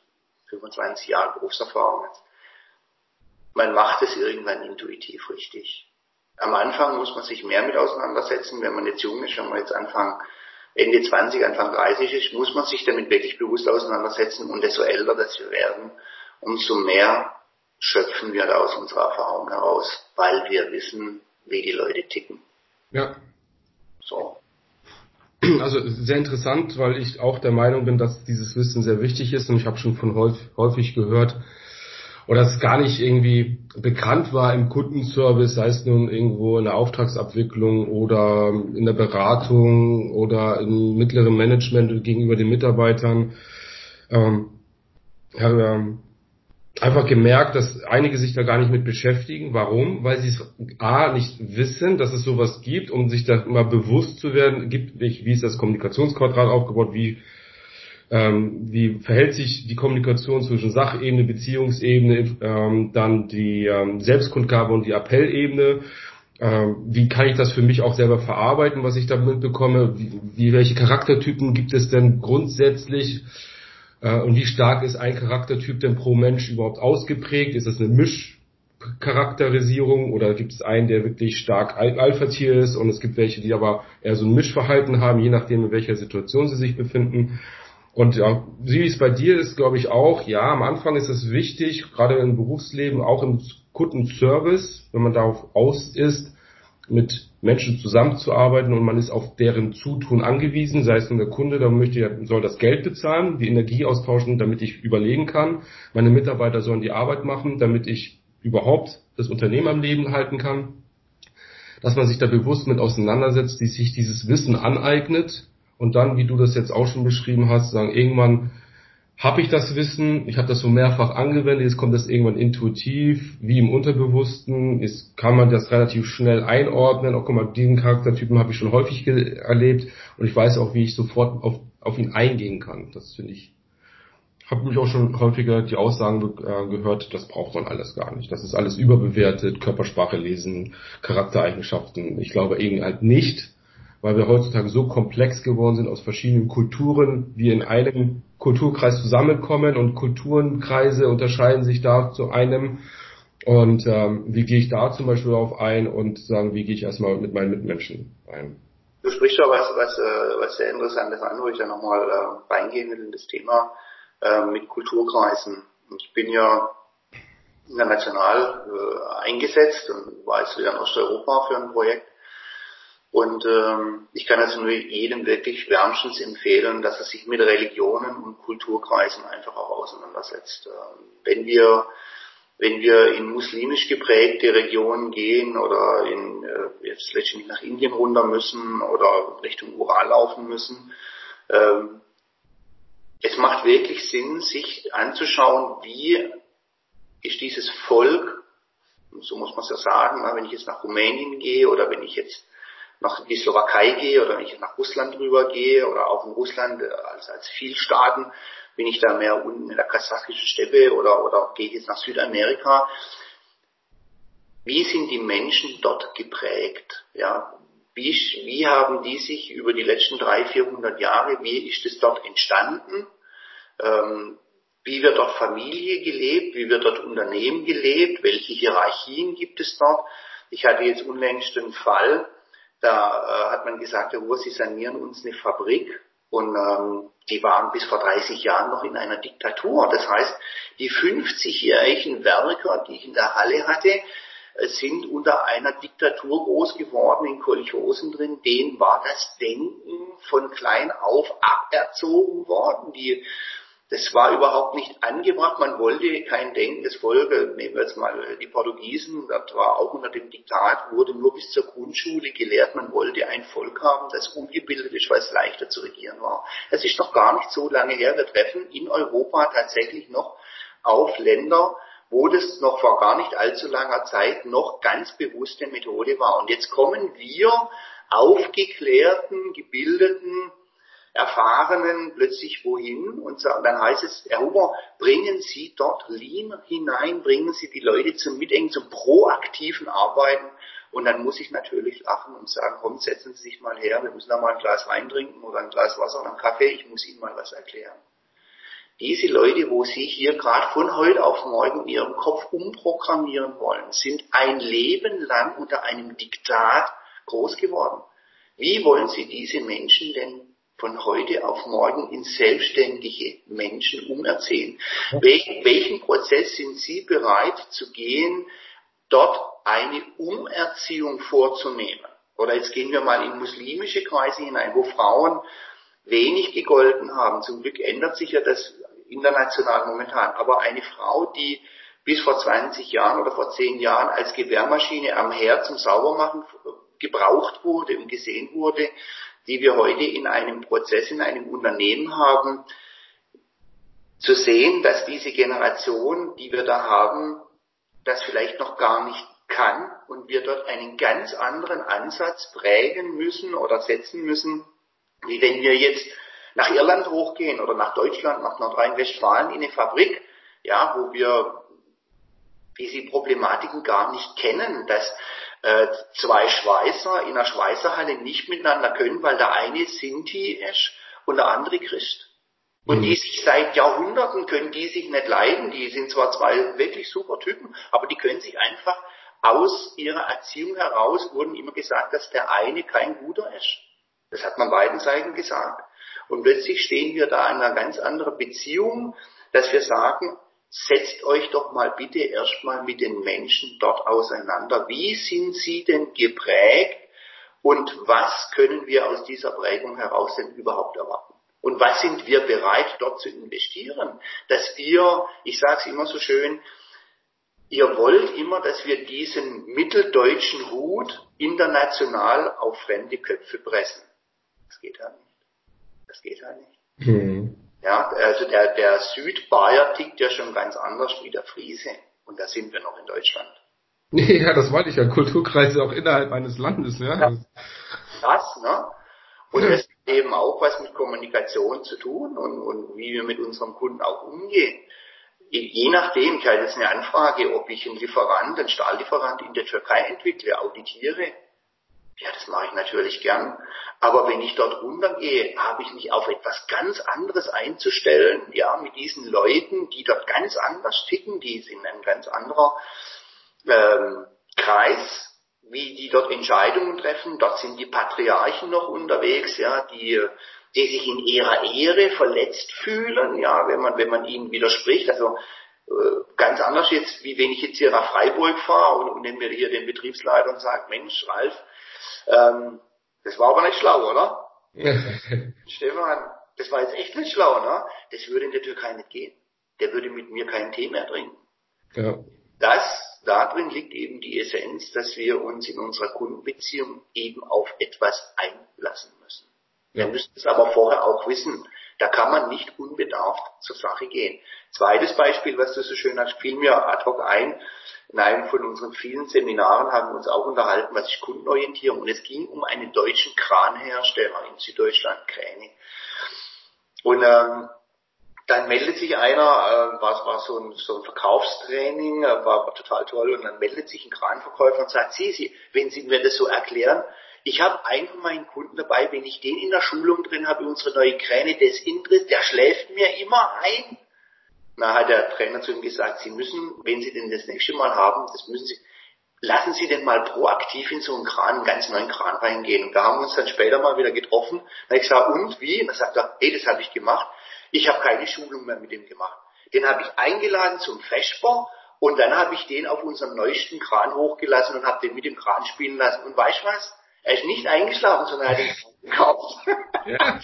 25 Jahre Berufserfahrung jetzt, man macht es irgendwann intuitiv richtig am Anfang muss man sich mehr mit auseinandersetzen. Wenn man jetzt jung ist, wenn man jetzt Anfang, Ende 20, Anfang 30 ist, muss man sich damit wirklich bewusst auseinandersetzen. Und desto älter das wir werden, umso mehr schöpfen wir da aus unserer Erfahrung heraus, weil wir wissen, wie die Leute ticken. Ja. So. Also sehr interessant, weil ich auch der Meinung bin, dass dieses Wissen sehr wichtig ist und ich habe schon von häufig, häufig gehört, oder es gar nicht irgendwie bekannt war im Kundenservice, sei es nun irgendwo in der Auftragsabwicklung oder in der Beratung oder im mittleren Management gegenüber den Mitarbeitern. Ähm, habe einfach gemerkt, dass einige sich da gar nicht mit beschäftigen. Warum? Weil sie es A nicht wissen, dass es sowas gibt, um sich da mal bewusst zu werden, gibt nicht, wie ist das Kommunikationsquadrat aufgebaut, wie ähm, wie verhält sich die Kommunikation zwischen Sachebene, Beziehungsebene, ähm, dann die ähm, Selbstkundgabe und die Appellebene. Ähm, wie kann ich das für mich auch selber verarbeiten, was ich da mitbekomme? Wie, wie welche Charaktertypen gibt es denn grundsätzlich? Äh, und wie stark ist ein Charaktertyp denn pro Mensch überhaupt ausgeprägt? Ist das eine Mischcharakterisierung oder gibt es einen, der wirklich stark Alpha-Tier ist und es gibt welche, die aber eher so ein Mischverhalten haben, je nachdem, in welcher Situation sie sich befinden. Und ja, wie es bei dir ist, glaube ich auch, ja, am Anfang ist es wichtig, gerade im Berufsleben, auch im Kundenservice, wenn man darauf aus ist, mit Menschen zusammenzuarbeiten und man ist auf deren Zutun angewiesen, sei es nun der Kunde, der möchte ja, soll das Geld bezahlen, die Energie austauschen, damit ich überlegen kann. Meine Mitarbeiter sollen die Arbeit machen, damit ich überhaupt das Unternehmen am Leben halten kann. Dass man sich da bewusst mit auseinandersetzt, die sich dieses Wissen aneignet, und dann, wie du das jetzt auch schon beschrieben hast, sagen, irgendwann habe ich das Wissen, ich habe das so mehrfach angewendet, jetzt kommt das irgendwann intuitiv, wie im Unterbewussten, ist, kann man das relativ schnell einordnen, auch guck mal, diesen Charaktertypen habe ich schon häufig erlebt und ich weiß auch, wie ich sofort auf, auf ihn eingehen kann. Das finde ich, habe mich auch schon häufiger die Aussagen äh, gehört, das braucht man alles gar nicht. Das ist alles überbewertet, Körpersprache lesen, Charaktereigenschaften. Ich glaube eben halt nicht, weil wir heutzutage so komplex geworden sind aus verschiedenen Kulturen, wir in einem Kulturkreis zusammenkommen und Kulturenkreise unterscheiden sich da zu einem. Und ähm, wie gehe ich da zum Beispiel auf ein und sagen, wie gehe ich erstmal mit meinen Mitmenschen ein? Du sprichst ja was, was, äh, was sehr Interessantes an, wo ich da nochmal äh, reingehen will in das Thema äh, mit Kulturkreisen. Ich bin ja international äh, eingesetzt und war jetzt wieder in Osteuropa für ein Projekt und ähm, ich kann also nur jedem wirklich wärmstens empfehlen, dass er sich mit Religionen und Kulturkreisen einfach auch auseinandersetzt. Ähm, wenn wir wenn wir in muslimisch geprägte Regionen gehen oder in, äh, jetzt letztendlich nach Indien runter müssen oder Richtung Ural laufen müssen, ähm, es macht wirklich Sinn, sich anzuschauen, wie ist dieses Volk, so muss man es ja sagen, wenn ich jetzt nach Rumänien gehe oder wenn ich jetzt nach die Slowakei gehe oder wenn ich nach Russland rüber gehe oder auch in Russland als, als Vielstaaten, bin ich da mehr unten in der kasachischen Steppe oder, oder gehe ich jetzt nach Südamerika. Wie sind die Menschen dort geprägt? Ja, wie, wie haben die sich über die letzten 300, 400 Jahre, wie ist es dort entstanden? Ähm, wie wird dort Familie gelebt? Wie wird dort Unternehmen gelebt? Welche Hierarchien gibt es dort? Ich hatte jetzt unlängst einen Fall, da äh, hat man gesagt, Herr Uhr, Sie sanieren uns eine Fabrik. Und ähm, die waren bis vor 30 Jahren noch in einer Diktatur. Das heißt, die 50-jährigen Werker, die ich in der Halle hatte, äh, sind unter einer Diktatur groß geworden, in Kolchosen drin. Denen war das Denken von klein auf aberzogen worden. Die Das war überhaupt nicht angebracht. Man wollte kein denkendes Volk, nehmen wir jetzt mal die Portugiesen, das war auch unter dem Diktat, wurde nur bis zur Grundschule gelehrt. Man wollte ein Volk haben, das ungebildet ist, weil es leichter zu regieren war. Es ist noch gar nicht so lange her. Wir treffen in Europa tatsächlich noch auf Länder, wo das noch vor gar nicht allzu langer Zeit noch ganz bewusste Methode war. Und jetzt kommen wir aufgeklärten, gebildeten, Erfahrenen plötzlich wohin und dann heißt es, Herr Huber, bringen Sie dort Lean hinein, bringen Sie die Leute zum Mitdenken, zum proaktiven Arbeiten und dann muss ich natürlich lachen und sagen, komm, setzen Sie sich mal her, wir müssen da mal ein Glas Wein trinken oder ein Glas Wasser oder einen Kaffee, ich muss Ihnen mal was erklären. Diese Leute, wo Sie hier gerade von heute auf morgen Ihren Kopf umprogrammieren wollen, sind ein Leben lang unter einem Diktat groß geworden. Wie wollen Sie diese Menschen denn von heute auf morgen in selbstständige Menschen umerziehen. Wel welchen Prozess sind Sie bereit zu gehen, dort eine Umerziehung vorzunehmen? Oder jetzt gehen wir mal in muslimische Kreise hinein, wo Frauen wenig gegolten haben. Zum Glück ändert sich ja das international momentan. Aber eine Frau, die bis vor 20 Jahren oder vor 10 Jahren als Gebärmaschine am Herd zum Saubermachen gebraucht wurde und gesehen wurde, die wir heute in einem Prozess, in einem Unternehmen haben, zu sehen, dass diese Generation, die wir da haben, das vielleicht noch gar nicht kann und wir dort einen ganz anderen Ansatz prägen müssen oder setzen müssen, wie wenn wir jetzt nach Irland hochgehen oder nach Deutschland, nach Nordrhein-Westfalen in eine Fabrik, ja, wo wir diese Problematiken gar nicht kennen, dass äh, zwei Schweißer in einer Schweißerhalle nicht miteinander können, weil der eine Sinti ist und der andere Christ. Und mhm. die sich seit Jahrhunderten können die sich nicht leiden. Die sind zwar zwei wirklich super Typen, aber die können sich einfach aus ihrer Erziehung heraus wurden immer gesagt, dass der eine kein guter ist. Das hat man beiden Seiten gesagt. Und plötzlich stehen wir da in einer ganz anderen Beziehung, dass wir sagen, setzt euch doch mal bitte erstmal mit den Menschen dort auseinander. Wie sind sie denn geprägt und was können wir aus dieser Prägung heraus denn überhaupt erwarten? Und was sind wir bereit dort zu investieren? Dass wir, ich sage es immer so schön, ihr wollt immer, dass wir diesen mitteldeutschen Hut international auf fremde Köpfe pressen. Das geht ja nicht. Das geht ja nicht. Mhm. Ja, also der, der Südbayer tickt ja schon ganz anders wie der Friese. Und da sind wir noch in Deutschland. Ja, das wollte ich ja. Kulturkreise auch innerhalb eines Landes, ja. ja das, ne? Und das hat eben auch was mit Kommunikation zu tun und, und wie wir mit unserem Kunden auch umgehen. Je nachdem, ich halte jetzt eine Anfrage, ob ich einen Lieferant, einen Stahllieferant in der Türkei entwickle, auditiere, ja, das mache ich natürlich gern. Aber wenn ich dort runtergehe, habe ich mich auf etwas ganz anderes einzustellen, ja, mit diesen Leuten, die dort ganz anders ticken, die sind ein ganz anderer ähm, Kreis, wie die dort Entscheidungen treffen. Dort sind die Patriarchen noch unterwegs, ja, die, die sich in ihrer Ehre verletzt fühlen, ja, wenn man, wenn man ihnen widerspricht. Also äh, ganz anders jetzt, wie wenn ich jetzt hier nach Freiburg fahre und, und nehme mir hier den Betriebsleiter und sage, Mensch, Ralf, ähm, das war aber nicht schlau, oder? Stefan, das war jetzt echt nicht schlau, ne? Das würde in der Türkei nicht gehen. Der würde mit mir keinen Tee mehr trinken. Ja. Das, darin liegt eben die Essenz, dass wir uns in unserer Kundenbeziehung eben auf etwas einlassen müssen. Ja. Wir müssen es aber vorher auch wissen. Da kann man nicht unbedarft zur Sache gehen. Zweites Beispiel, was du so schön hast, fiel mir ad hoc ein. In einem von unseren vielen Seminaren haben wir uns auch unterhalten, was ist Kundenorientierung. Und es ging um einen deutschen Kranhersteller in Süddeutschland, Kräne. Und ähm, dann meldet sich einer, äh, war, war so, ein, so ein Verkaufstraining, äh, war, war total toll, und dann meldet sich ein Kranverkäufer und sagt, Sie, Sie, wenn Sie mir das so erklären, ich habe von meinen Kunden dabei, wenn ich den in der Schulung drin habe, unsere neue Kräne des Interest, der schläft mir immer ein. Na, hat der Trainer zu ihm gesagt, Sie müssen, wenn Sie den das nächste Mal haben, das müssen Sie, lassen Sie denn mal proaktiv in so einen Kran, einen ganz neuen Kran reingehen. Und da haben wir uns dann später mal wieder getroffen. Da ich gesagt, und wie? Und dann sagt er, hey, das habe ich gemacht. Ich habe keine Schulung mehr mit dem gemacht. Den habe ich eingeladen zum Feschbar und dann habe ich den auf unserem neuesten Kran hochgelassen und habe den mit dem Kran spielen lassen. Und weißt du was? Er ist nicht eingeschlafen, sondern er hat ihn gekauft. Ja.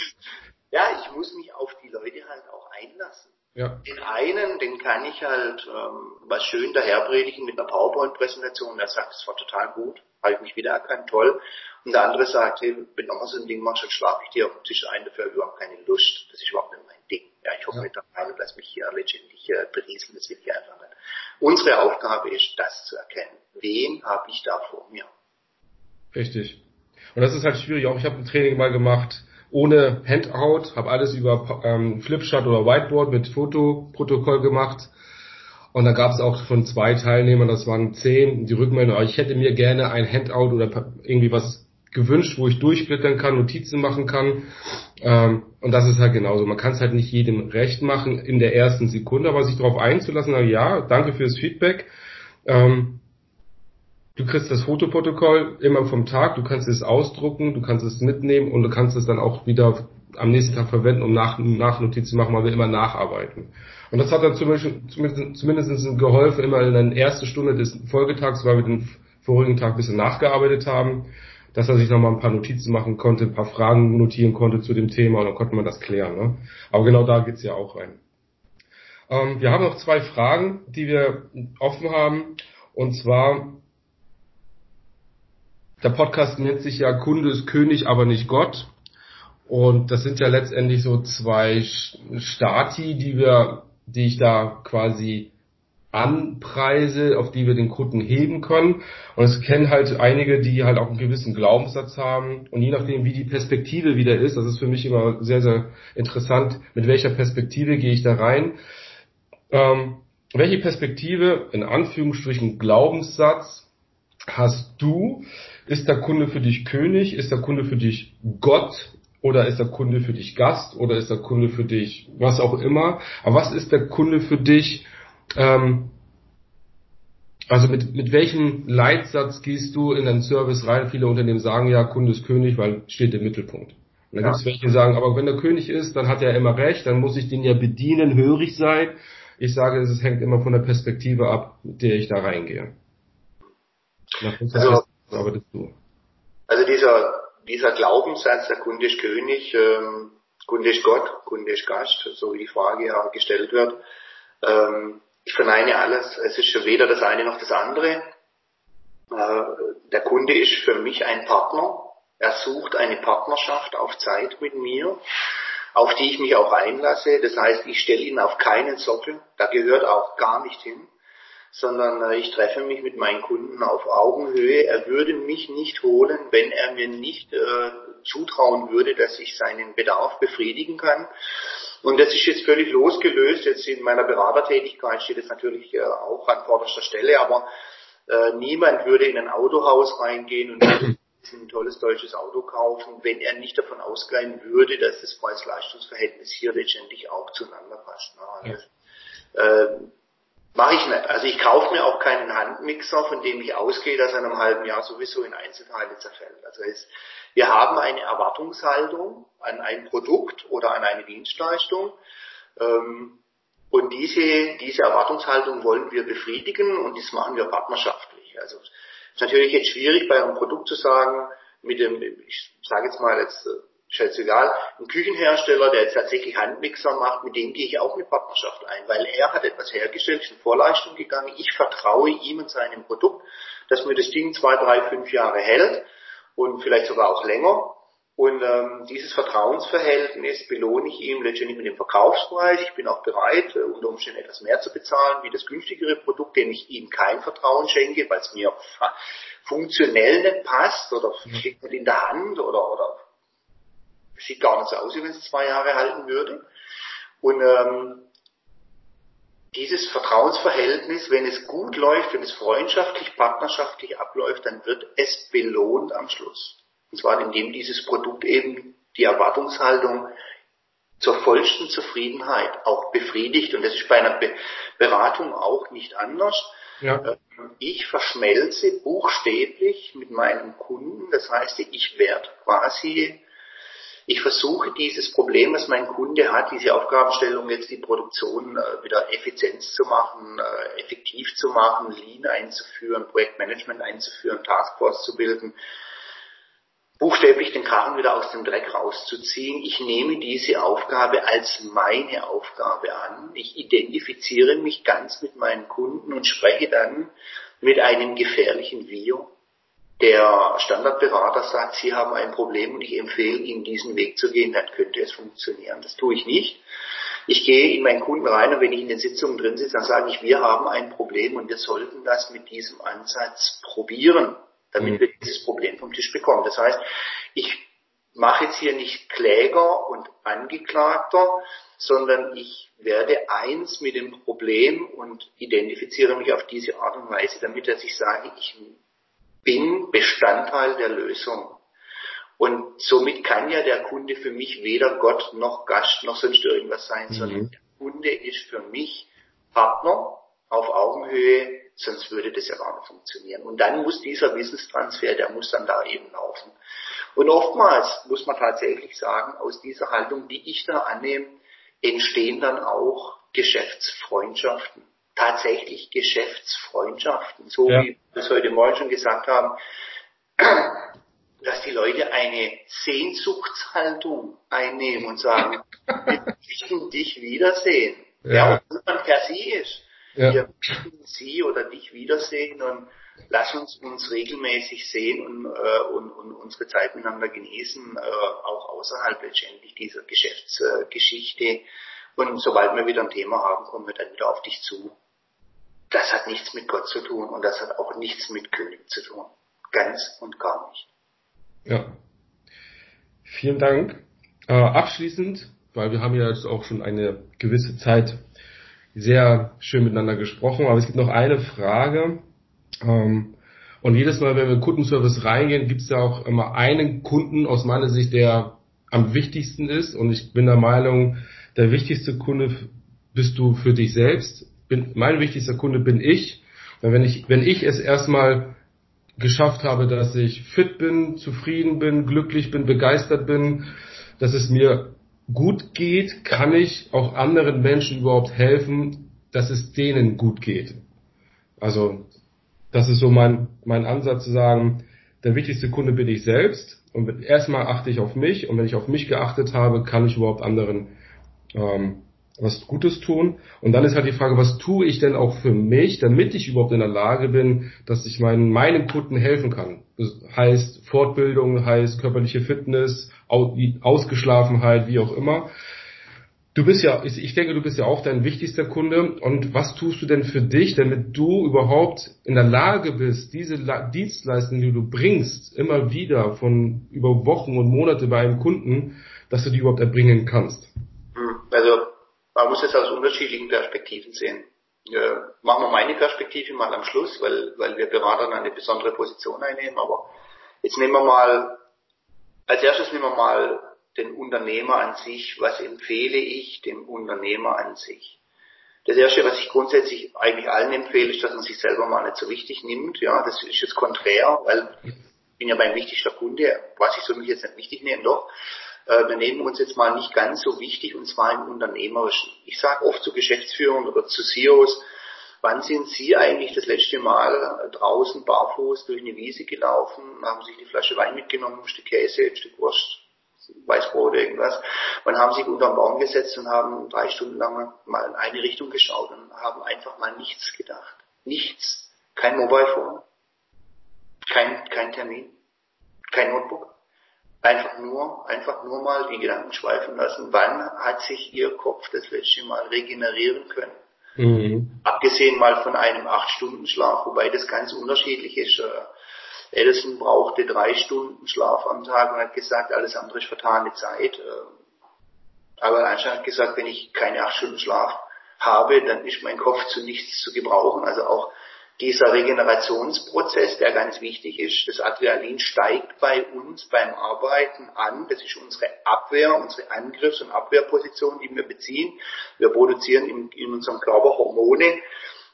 ja, ich muss mich auf die Leute halt auch einlassen. Ja. Den einen, den kann ich halt ähm, was schön daherpredigen mit einer PowerPoint-Präsentation, der sagt, es war total gut, habe ich mich wieder erkannt, toll. Und der andere sagt, hey, wenn du mal so ein Ding machst, dann schlafe ich dir auf den Tisch ein, dafür habe ich überhaupt keine Lust. Das ist überhaupt nicht mein Ding. Ja, ich hoffe ja. mit rein und lass mich hier letztendlich äh, berieseln, das will ich einfach nicht. Unsere Aufgabe ist, das zu erkennen. Wen habe ich da vor mir? Richtig. Und das ist halt schwierig. Auch ich habe ein Training mal gemacht, ohne Handout, habe alles über ähm, Flipchart oder Whiteboard mit Fotoprotokoll gemacht. Und da gab es auch von zwei Teilnehmern, das waren zehn, die Rückmeldung, ich hätte mir gerne ein Handout oder irgendwie was gewünscht, wo ich durchblättern kann, Notizen machen kann. Ähm, und das ist halt genauso. Man kann es halt nicht jedem recht machen in der ersten Sekunde, aber sich darauf einzulassen, ja, danke fürs Feedback. Ähm, du kriegst das Fotoprotokoll immer vom Tag, du kannst es ausdrucken, du kannst es mitnehmen und du kannst es dann auch wieder am nächsten Tag verwenden, um nach, Nachnotizen zu machen, weil wir immer nacharbeiten. Und das hat dann zumindest, zumindest geholfen, immer in der ersten Stunde des Folgetags, weil wir den vorigen Tag ein bisschen nachgearbeitet haben, dass er sich nochmal ein paar Notizen machen konnte, ein paar Fragen notieren konnte zu dem Thema und dann konnte man das klären. Ne? Aber genau da geht's ja auch rein. Ähm, wir haben noch zwei Fragen, die wir offen haben. Und zwar, der Podcast nennt sich ja Kunde ist König, aber nicht Gott. Und das sind ja letztendlich so zwei Stati, die wir, die ich da quasi anpreise, auf die wir den Kunden heben können. Und es kennen halt einige, die halt auch einen gewissen Glaubenssatz haben. Und je nachdem, wie die Perspektive wieder ist, das ist für mich immer sehr, sehr interessant, mit welcher Perspektive gehe ich da rein. Ähm, welche Perspektive, in Anführungsstrichen Glaubenssatz, hast du? Ist der Kunde für dich König? Ist der Kunde für dich Gott? Oder ist der Kunde für dich Gast? Oder ist der Kunde für dich was auch immer? Aber was ist der Kunde für dich? Ähm, also mit, mit welchem Leitsatz gehst du in deinen Service rein? Viele Unternehmen sagen ja, Kunde ist König, weil steht im Mittelpunkt. Und dann ja. gibt es welche, die sagen, aber wenn der König ist, dann hat er immer recht, dann muss ich den ja bedienen, hörig sein. Ich sage, es hängt immer von der Perspektive ab, mit der ich da reingehe. Also, aber das du. also dieser, dieser Glaubenssatz, der Kunde ist König, ähm, Kunde ist Gott, Kunde ist Gast, so wie die Frage ja gestellt wird. Ähm, ich verneine alles. Es ist weder das eine noch das andere. Äh, der Kunde ist für mich ein Partner. Er sucht eine Partnerschaft auf Zeit mit mir, auf die ich mich auch einlasse. Das heißt, ich stelle ihn auf keinen Sockel. Da gehört auch gar nicht hin sondern äh, ich treffe mich mit meinen Kunden auf Augenhöhe. Er würde mich nicht holen, wenn er mir nicht äh, zutrauen würde, dass ich seinen Bedarf befriedigen kann. Und das ist jetzt völlig losgelöst. Jetzt in meiner Beratertätigkeit steht es natürlich äh, auch an vorderster Stelle, aber äh, niemand würde in ein Autohaus reingehen und ein tolles deutsches Auto kaufen, wenn er nicht davon ausgehen würde, dass das Preis-Leistungs-Verhältnis hier letztendlich auch zueinander passt. Ne? Also, äh, Mache ich nicht. Also ich kaufe mir auch keinen Handmixer, von dem ich ausgehe, dass er in einem halben Jahr sowieso in Einzelteile zerfällt. Also es, wir haben eine Erwartungshaltung an ein Produkt oder an eine Dienstleistung. Ähm, und diese, diese Erwartungshaltung wollen wir befriedigen und das machen wir partnerschaftlich. Also ist natürlich jetzt schwierig bei einem Produkt zu sagen, mit dem, ich sage jetzt mal jetzt scheißegal, ein Küchenhersteller, der jetzt tatsächlich Handmixer macht, mit dem gehe ich auch eine Partnerschaft ein, weil er hat etwas hergestellt, ist in Vorleistung gegangen, ich vertraue ihm und seinem Produkt, dass mir das Ding zwei, drei, fünf Jahre hält und vielleicht sogar auch länger. Und ähm, dieses Vertrauensverhältnis belohne ich ihm letztendlich mit dem Verkaufspreis. Ich bin auch bereit, äh, unter Umständen etwas mehr zu bezahlen, wie das günstigere Produkt, dem ich ihm kein Vertrauen schenke, weil es mir funktionell nicht passt oder schickt nicht in der Hand oder, oder sieht gar nicht so aus, wie wenn es zwei Jahre halten würde. Und ähm, dieses Vertrauensverhältnis, wenn es gut läuft, wenn es freundschaftlich, partnerschaftlich abläuft, dann wird es belohnt am Schluss. Und zwar indem dieses Produkt eben die Erwartungshaltung zur vollsten Zufriedenheit auch befriedigt. Und das ist bei einer Be Beratung auch nicht anders. Ja. Ähm, ich verschmelze buchstäblich mit meinem Kunden. Das heißt, ich werde quasi ich versuche dieses Problem, was mein Kunde hat, diese Aufgabenstellung jetzt die Produktion äh, wieder effizient zu machen, äh, effektiv zu machen, Lean einzuführen, Projektmanagement einzuführen, Taskforce zu bilden. buchstäblich den Karren wieder aus dem Dreck rauszuziehen. Ich nehme diese Aufgabe als meine Aufgabe an. Ich identifiziere mich ganz mit meinen Kunden und spreche dann mit einem gefährlichen Wir. Der Standardberater sagt, Sie haben ein Problem und ich empfehle Ihnen diesen Weg zu gehen, dann könnte es funktionieren. Das tue ich nicht. Ich gehe in meinen Kunden rein und wenn ich in den Sitzungen drin sitze, dann sage ich, wir haben ein Problem und wir sollten das mit diesem Ansatz probieren damit mhm. wir dieses Problem vom Tisch bekommen. Das heißt, ich mache jetzt hier nicht Kläger und Angeklagter, sondern ich werde eins mit dem Problem und identifiziere mich auf diese Art und Weise, damit dass ich sage, ich bin Bestandteil der Lösung. Und somit kann ja der Kunde für mich weder Gott noch Gast noch sonst irgendwas sein, mhm. sondern der Kunde ist für mich Partner auf Augenhöhe, sonst würde das ja gar nicht funktionieren. Und dann muss dieser Wissenstransfer, der muss dann da eben laufen. Und oftmals muss man tatsächlich sagen, aus dieser Haltung, die ich da annehme, entstehen dann auch Geschäftsfreundschaften. Tatsächlich Geschäftsfreundschaften. So ja. wie wir es heute Morgen schon gesagt haben, dass die Leute eine Sehnsuchtshaltung einnehmen und sagen, wir möchten dich wiedersehen. Ja, ja ob man per sie ist. Ja. Wir möchten Sie oder dich wiedersehen und lass uns uns regelmäßig sehen und, äh, und, und unsere Zeit miteinander genießen, äh, auch außerhalb letztendlich dieser Geschäftsgeschichte. und sobald wir wieder ein Thema haben, kommen wir dann wieder auf dich zu. Das hat nichts mit Gott zu tun und das hat auch nichts mit König zu tun. Ganz und gar nicht. Ja. Vielen Dank. Äh, abschließend, weil wir haben ja jetzt auch schon eine gewisse Zeit sehr schön miteinander gesprochen. Aber es gibt noch eine Frage. Ähm, und jedes Mal, wenn wir in Kundenservice reingehen, gibt es ja auch immer einen Kunden aus meiner Sicht, der am wichtigsten ist. Und ich bin der Meinung, der wichtigste Kunde bist du für dich selbst. Bin, mein wichtigster Kunde bin ich. Und wenn ich, wenn ich es erstmal geschafft habe, dass ich fit bin, zufrieden bin, glücklich bin, begeistert bin, dass es mir gut geht, kann ich auch anderen Menschen überhaupt helfen, dass es denen gut geht. Also das ist so mein, mein Ansatz zu sagen, der wichtigste Kunde bin ich selbst und erstmal achte ich auf mich und wenn ich auf mich geachtet habe, kann ich überhaupt anderen ähm, was Gutes tun. Und dann ist halt die Frage, was tue ich denn auch für mich, damit ich überhaupt in der Lage bin, dass ich meinen, meinen Kunden helfen kann. Das heißt Fortbildung, heißt körperliche Fitness, Ausgeschlafenheit, wie auch immer. Du bist ja, ich denke, du bist ja auch dein wichtigster Kunde. Und was tust du denn für dich, damit du überhaupt in der Lage bist, diese Dienstleistungen, die du bringst, immer wieder von über Wochen und Monate bei einem Kunden, dass du die überhaupt erbringen kannst? Muss es aus unterschiedlichen Perspektiven sehen. Äh, machen wir meine Perspektive mal am Schluss, weil, weil wir Beratern eine besondere Position einnehmen. Aber jetzt nehmen wir mal, als erstes nehmen wir mal den Unternehmer an sich. Was empfehle ich dem Unternehmer an sich? Das erste, was ich grundsätzlich eigentlich allen empfehle, ist, dass man sich selber mal nicht so wichtig nimmt. Ja, das ist jetzt konträr, weil ich bin ja mein wichtigster Kunde. Was ich soll mich jetzt nicht wichtig nehmen, doch äh, wir nehmen uns jetzt mal nicht ganz so wichtig und zwar im Unternehmerischen. Ich sage oft zu Geschäftsführern oder zu CEOs, wann sind Sie eigentlich das letzte Mal draußen barfuß durch eine Wiese gelaufen, haben sich die Flasche Wein mitgenommen, ein Stück Käse, ein Stück Wurst, Weißbrot, irgendwas. Wann haben sich unter den Baum gesetzt und haben drei Stunden lang mal in eine Richtung geschaut und haben einfach mal nichts gedacht. Nichts. Kein Mobile Phone. Kein, kein Termin. Kein Notebook einfach nur, einfach nur mal die Gedanken schweifen lassen, wann hat sich Ihr Kopf das letzte Mal regenerieren können? Mhm. Abgesehen mal von einem 8-Stunden-Schlaf, wobei das ganz unterschiedlich ist. Äh, Edison brauchte drei Stunden Schlaf am Tag und hat gesagt, alles andere ist vertane Zeit. Äh, aber Einstein hat gesagt, wenn ich keine 8 Stunden Schlaf habe, dann ist mein Kopf zu nichts zu gebrauchen. Also auch dieser Regenerationsprozess, der ganz wichtig ist. Das Adrenalin steigt bei uns beim Arbeiten an. Das ist unsere Abwehr, unsere Angriffs- und Abwehrposition, die wir beziehen. Wir produzieren in, in unserem Körper Hormone.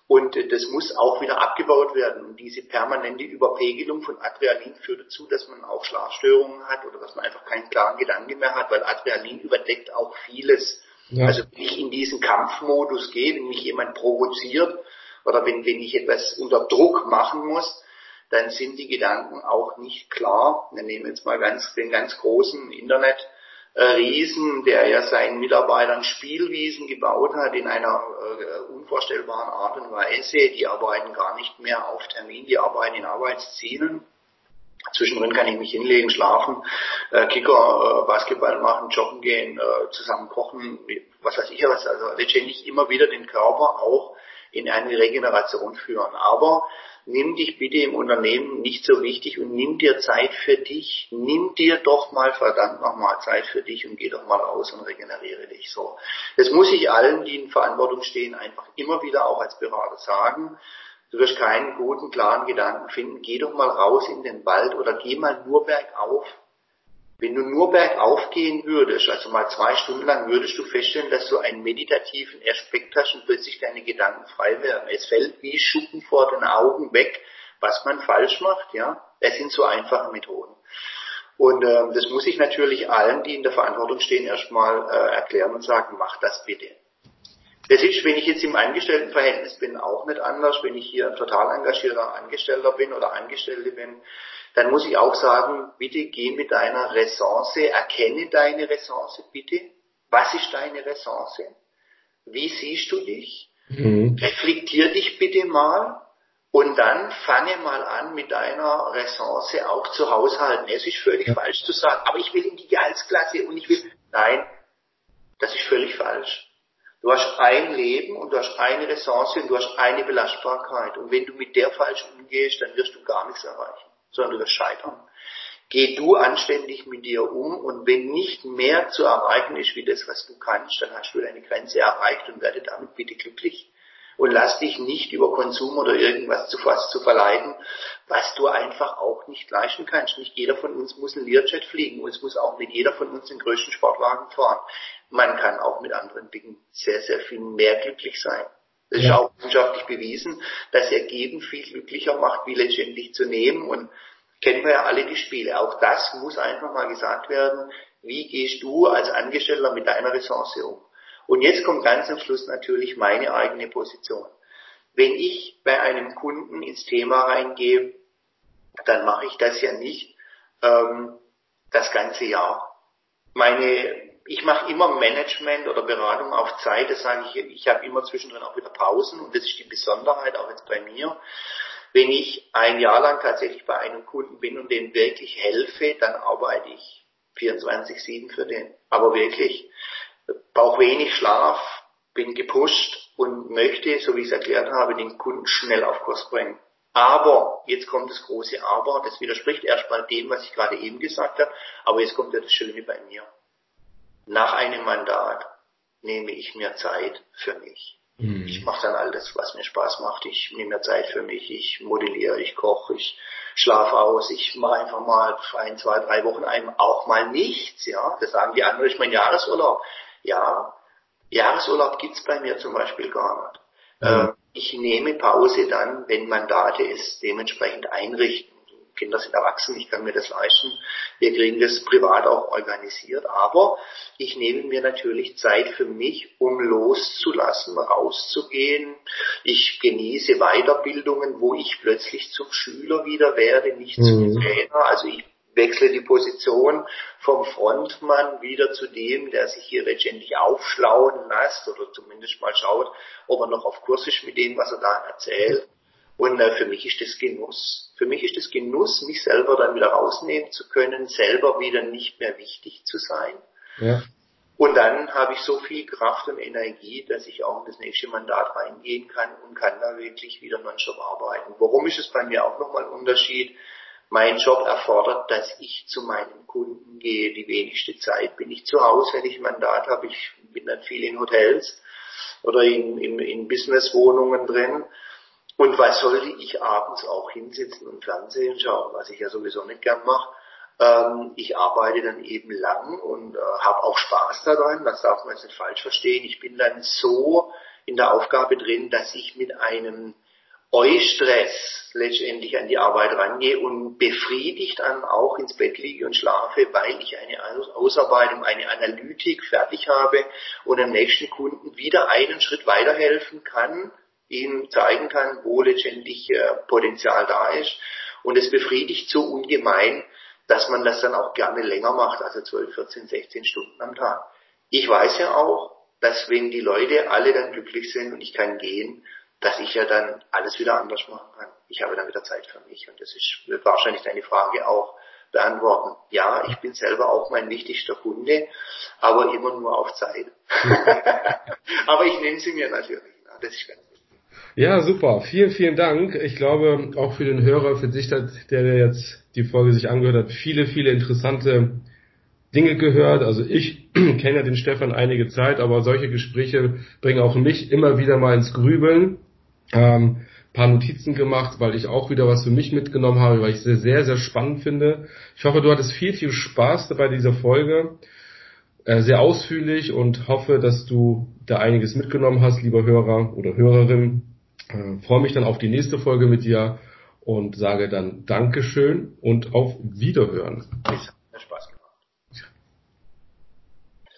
Und das muss auch wieder abgebaut werden. Und diese permanente Überpegelung von Adrenalin führt dazu, dass man auch Schlafstörungen hat oder dass man einfach keinen klaren Gedanken mehr hat, weil Adrenalin überdeckt auch vieles. Ja. Also wenn ich in diesen Kampfmodus gehe, wenn mich jemand provoziert, oder wenn, wenn ich etwas unter Druck machen muss, dann sind die Gedanken auch nicht klar. Wir nehmen jetzt mal ganz, den ganz großen Internet Riesen, der ja seinen Mitarbeitern Spielwiesen gebaut hat in einer äh, unvorstellbaren Art und Weise. Die arbeiten gar nicht mehr auf Termin, die arbeiten in Arbeitszielen. Zwischendrin kann ich mich hinlegen, schlafen, äh, Kicker, äh, Basketball machen, joggen gehen, äh, zusammen kochen, was weiß ich was. Also letztendlich immer wieder den Körper auch in eine Regeneration führen. Aber nimm dich bitte im Unternehmen nicht so wichtig und nimm dir Zeit für dich. Nimm dir doch mal verdammt nochmal Zeit für dich und geh doch mal raus und regeneriere dich so. Das muss ich allen, die in Verantwortung stehen, einfach immer wieder auch als Berater sagen. Du wirst keinen guten, klaren Gedanken finden. Geh doch mal raus in den Wald oder geh mal nur bergauf wenn du nur bergauf gehen würdest, also mal zwei Stunden lang, würdest du feststellen, dass du einen meditativen Aspekt hast und plötzlich deine Gedanken frei werden. Es fällt wie Schuppen vor den Augen weg, was man falsch macht, ja. Es sind so einfache Methoden. Und äh, das muss ich natürlich allen, die in der Verantwortung stehen, erstmal äh, erklären und sagen, mach das bitte. Das ist, wenn ich jetzt im Angestelltenverhältnis bin, auch nicht anders. Wenn ich hier ein total engagierter Angestellter bin oder Angestellte bin, dann muss ich auch sagen, bitte geh mit deiner Ressource, erkenne deine Ressource bitte. Was ist deine Ressource? Wie siehst du dich? Mhm. Reflektier dich bitte mal und dann fange mal an, mit deiner Ressource auch zu haushalten. Es ist völlig ja. falsch zu sagen, aber ich will in die Gehaltsklasse und ich will, nein, das ist völlig falsch. Du hast ein Leben und du hast eine Ressource und du hast eine Belastbarkeit. Und wenn du mit der falsch umgehst, dann wirst du gar nichts erreichen sondern über Scheitern. Geh du anständig mit dir um und wenn nicht mehr zu erreichen ist wie das, was du kannst, dann hast du deine Grenze erreicht und werde damit bitte glücklich. Und lass dich nicht über Konsum oder irgendwas zu fast zu verleiten, was du einfach auch nicht leisten kannst. Nicht jeder von uns muss ein Learjet fliegen und es muss auch nicht jeder von uns den größten Sportwagen fahren. Man kann auch mit anderen Dingen sehr, sehr viel mehr glücklich sein. Das ist auch wissenschaftlich bewiesen, dass er geben viel glücklicher macht, wie letztendlich zu nehmen. Und kennen wir ja alle die Spiele. Auch das muss einfach mal gesagt werden. Wie gehst du als Angestellter mit deiner Ressource um? Und jetzt kommt ganz am Schluss natürlich meine eigene Position. Wenn ich bei einem Kunden ins Thema reingehe, dann mache ich das ja nicht ähm, das ganze Jahr. Meine ich mache immer Management oder Beratung auf Zeit. Das sage ich, ich habe immer zwischendrin auch wieder Pausen und das ist die Besonderheit auch jetzt bei mir. Wenn ich ein Jahr lang tatsächlich bei einem Kunden bin und dem wirklich helfe, dann arbeite ich 24-7 für den. Aber wirklich, brauche wenig Schlaf, bin gepusht und möchte, so wie ich es erklärt habe, den Kunden schnell auf Kurs bringen. Aber, jetzt kommt das große Aber, das widerspricht erstmal dem, was ich gerade eben gesagt habe, aber jetzt kommt ja das Schöne bei mir. Nach einem Mandat nehme ich mir Zeit für mich. Mhm. Ich mache dann alles, was mir Spaß macht. Ich nehme mir Zeit für mich. Ich modelliere, ich koche, ich schlafe aus. Ich mache einfach mal ein, zwei, drei Wochen einem auch mal nichts. Ja, das sagen die anderen. Ich mein Jahresurlaub. Ja, Jahresurlaub gibt's bei mir zum Beispiel gar nicht. Mhm. Ich nehme Pause dann, wenn Mandate es dementsprechend einrichten. Kinder sind erwachsen, ich kann mir das leisten. Wir kriegen das privat auch organisiert. Aber ich nehme mir natürlich Zeit für mich, um loszulassen, rauszugehen. Ich genieße Weiterbildungen, wo ich plötzlich zum Schüler wieder werde, nicht mhm. zum Trainer. Also ich wechsle die Position vom Frontmann wieder zu dem, der sich hier letztendlich aufschlauen lässt oder zumindest mal schaut, ob er noch auf Kurs ist mit dem, was er da erzählt. Und äh, für mich ist das Genuss. Für mich ist das Genuss, mich selber dann wieder rausnehmen zu können, selber wieder nicht mehr wichtig zu sein. Ja. Und dann habe ich so viel Kraft und Energie, dass ich auch in das nächste Mandat reingehen kann und kann da wirklich wieder nonstop arbeiten. Warum ist es bei mir auch nochmal ein Unterschied? Mein Job erfordert, dass ich zu meinem Kunden gehe. Die wenigste Zeit bin ich zu Hause, wenn ich ein Mandat habe. Ich bin dann viel in Hotels oder in, in, in Businesswohnungen drin. Und was sollte ich abends auch hinsitzen und Fernsehen schauen, was ich ja sowieso nicht gern mache. Ähm, ich arbeite dann eben lang und äh, habe auch Spaß daran, das darf man jetzt nicht falsch verstehen. Ich bin dann so in der Aufgabe drin, dass ich mit einem Eustress letztendlich an die Arbeit rangehe und befriedigt dann auch ins Bett liege und schlafe, weil ich eine Ausarbeitung, eine Analytik fertig habe und dem nächsten Kunden wieder einen Schritt weiterhelfen kann, ihm zeigen kann, wo letztendlich äh, Potenzial da ist. Und es befriedigt so ungemein, dass man das dann auch gerne länger macht, also 12, 14, 16 Stunden am Tag. Ich weiß ja auch, dass wenn die Leute alle dann glücklich sind und ich kann gehen, dass ich ja dann alles wieder anders machen kann. Ich habe dann wieder Zeit für mich und das ist wahrscheinlich deine Frage auch beantworten. Ja, ich bin selber auch mein wichtigster Kunde, aber immer nur auf Zeit. aber ich nehme sie mir natürlich. Das ist ganz ja, super. Vielen, vielen Dank. Ich glaube, auch für den Hörer, für dich, der, jetzt die Folge sich angehört hat, viele, viele interessante Dinge gehört. Also ich kenne ja den Stefan einige Zeit, aber solche Gespräche bringen auch mich immer wieder mal ins Grübeln. Ähm, paar Notizen gemacht, weil ich auch wieder was für mich mitgenommen habe, weil ich es sehr, sehr spannend finde. Ich hoffe, du hattest viel, viel Spaß bei dieser Folge. Äh, sehr ausführlich und hoffe, dass du da einiges mitgenommen hast, lieber Hörer oder Hörerin. Äh, freue mich dann auf die nächste Folge mit dir und sage dann Dankeschön und auf Wiederhören.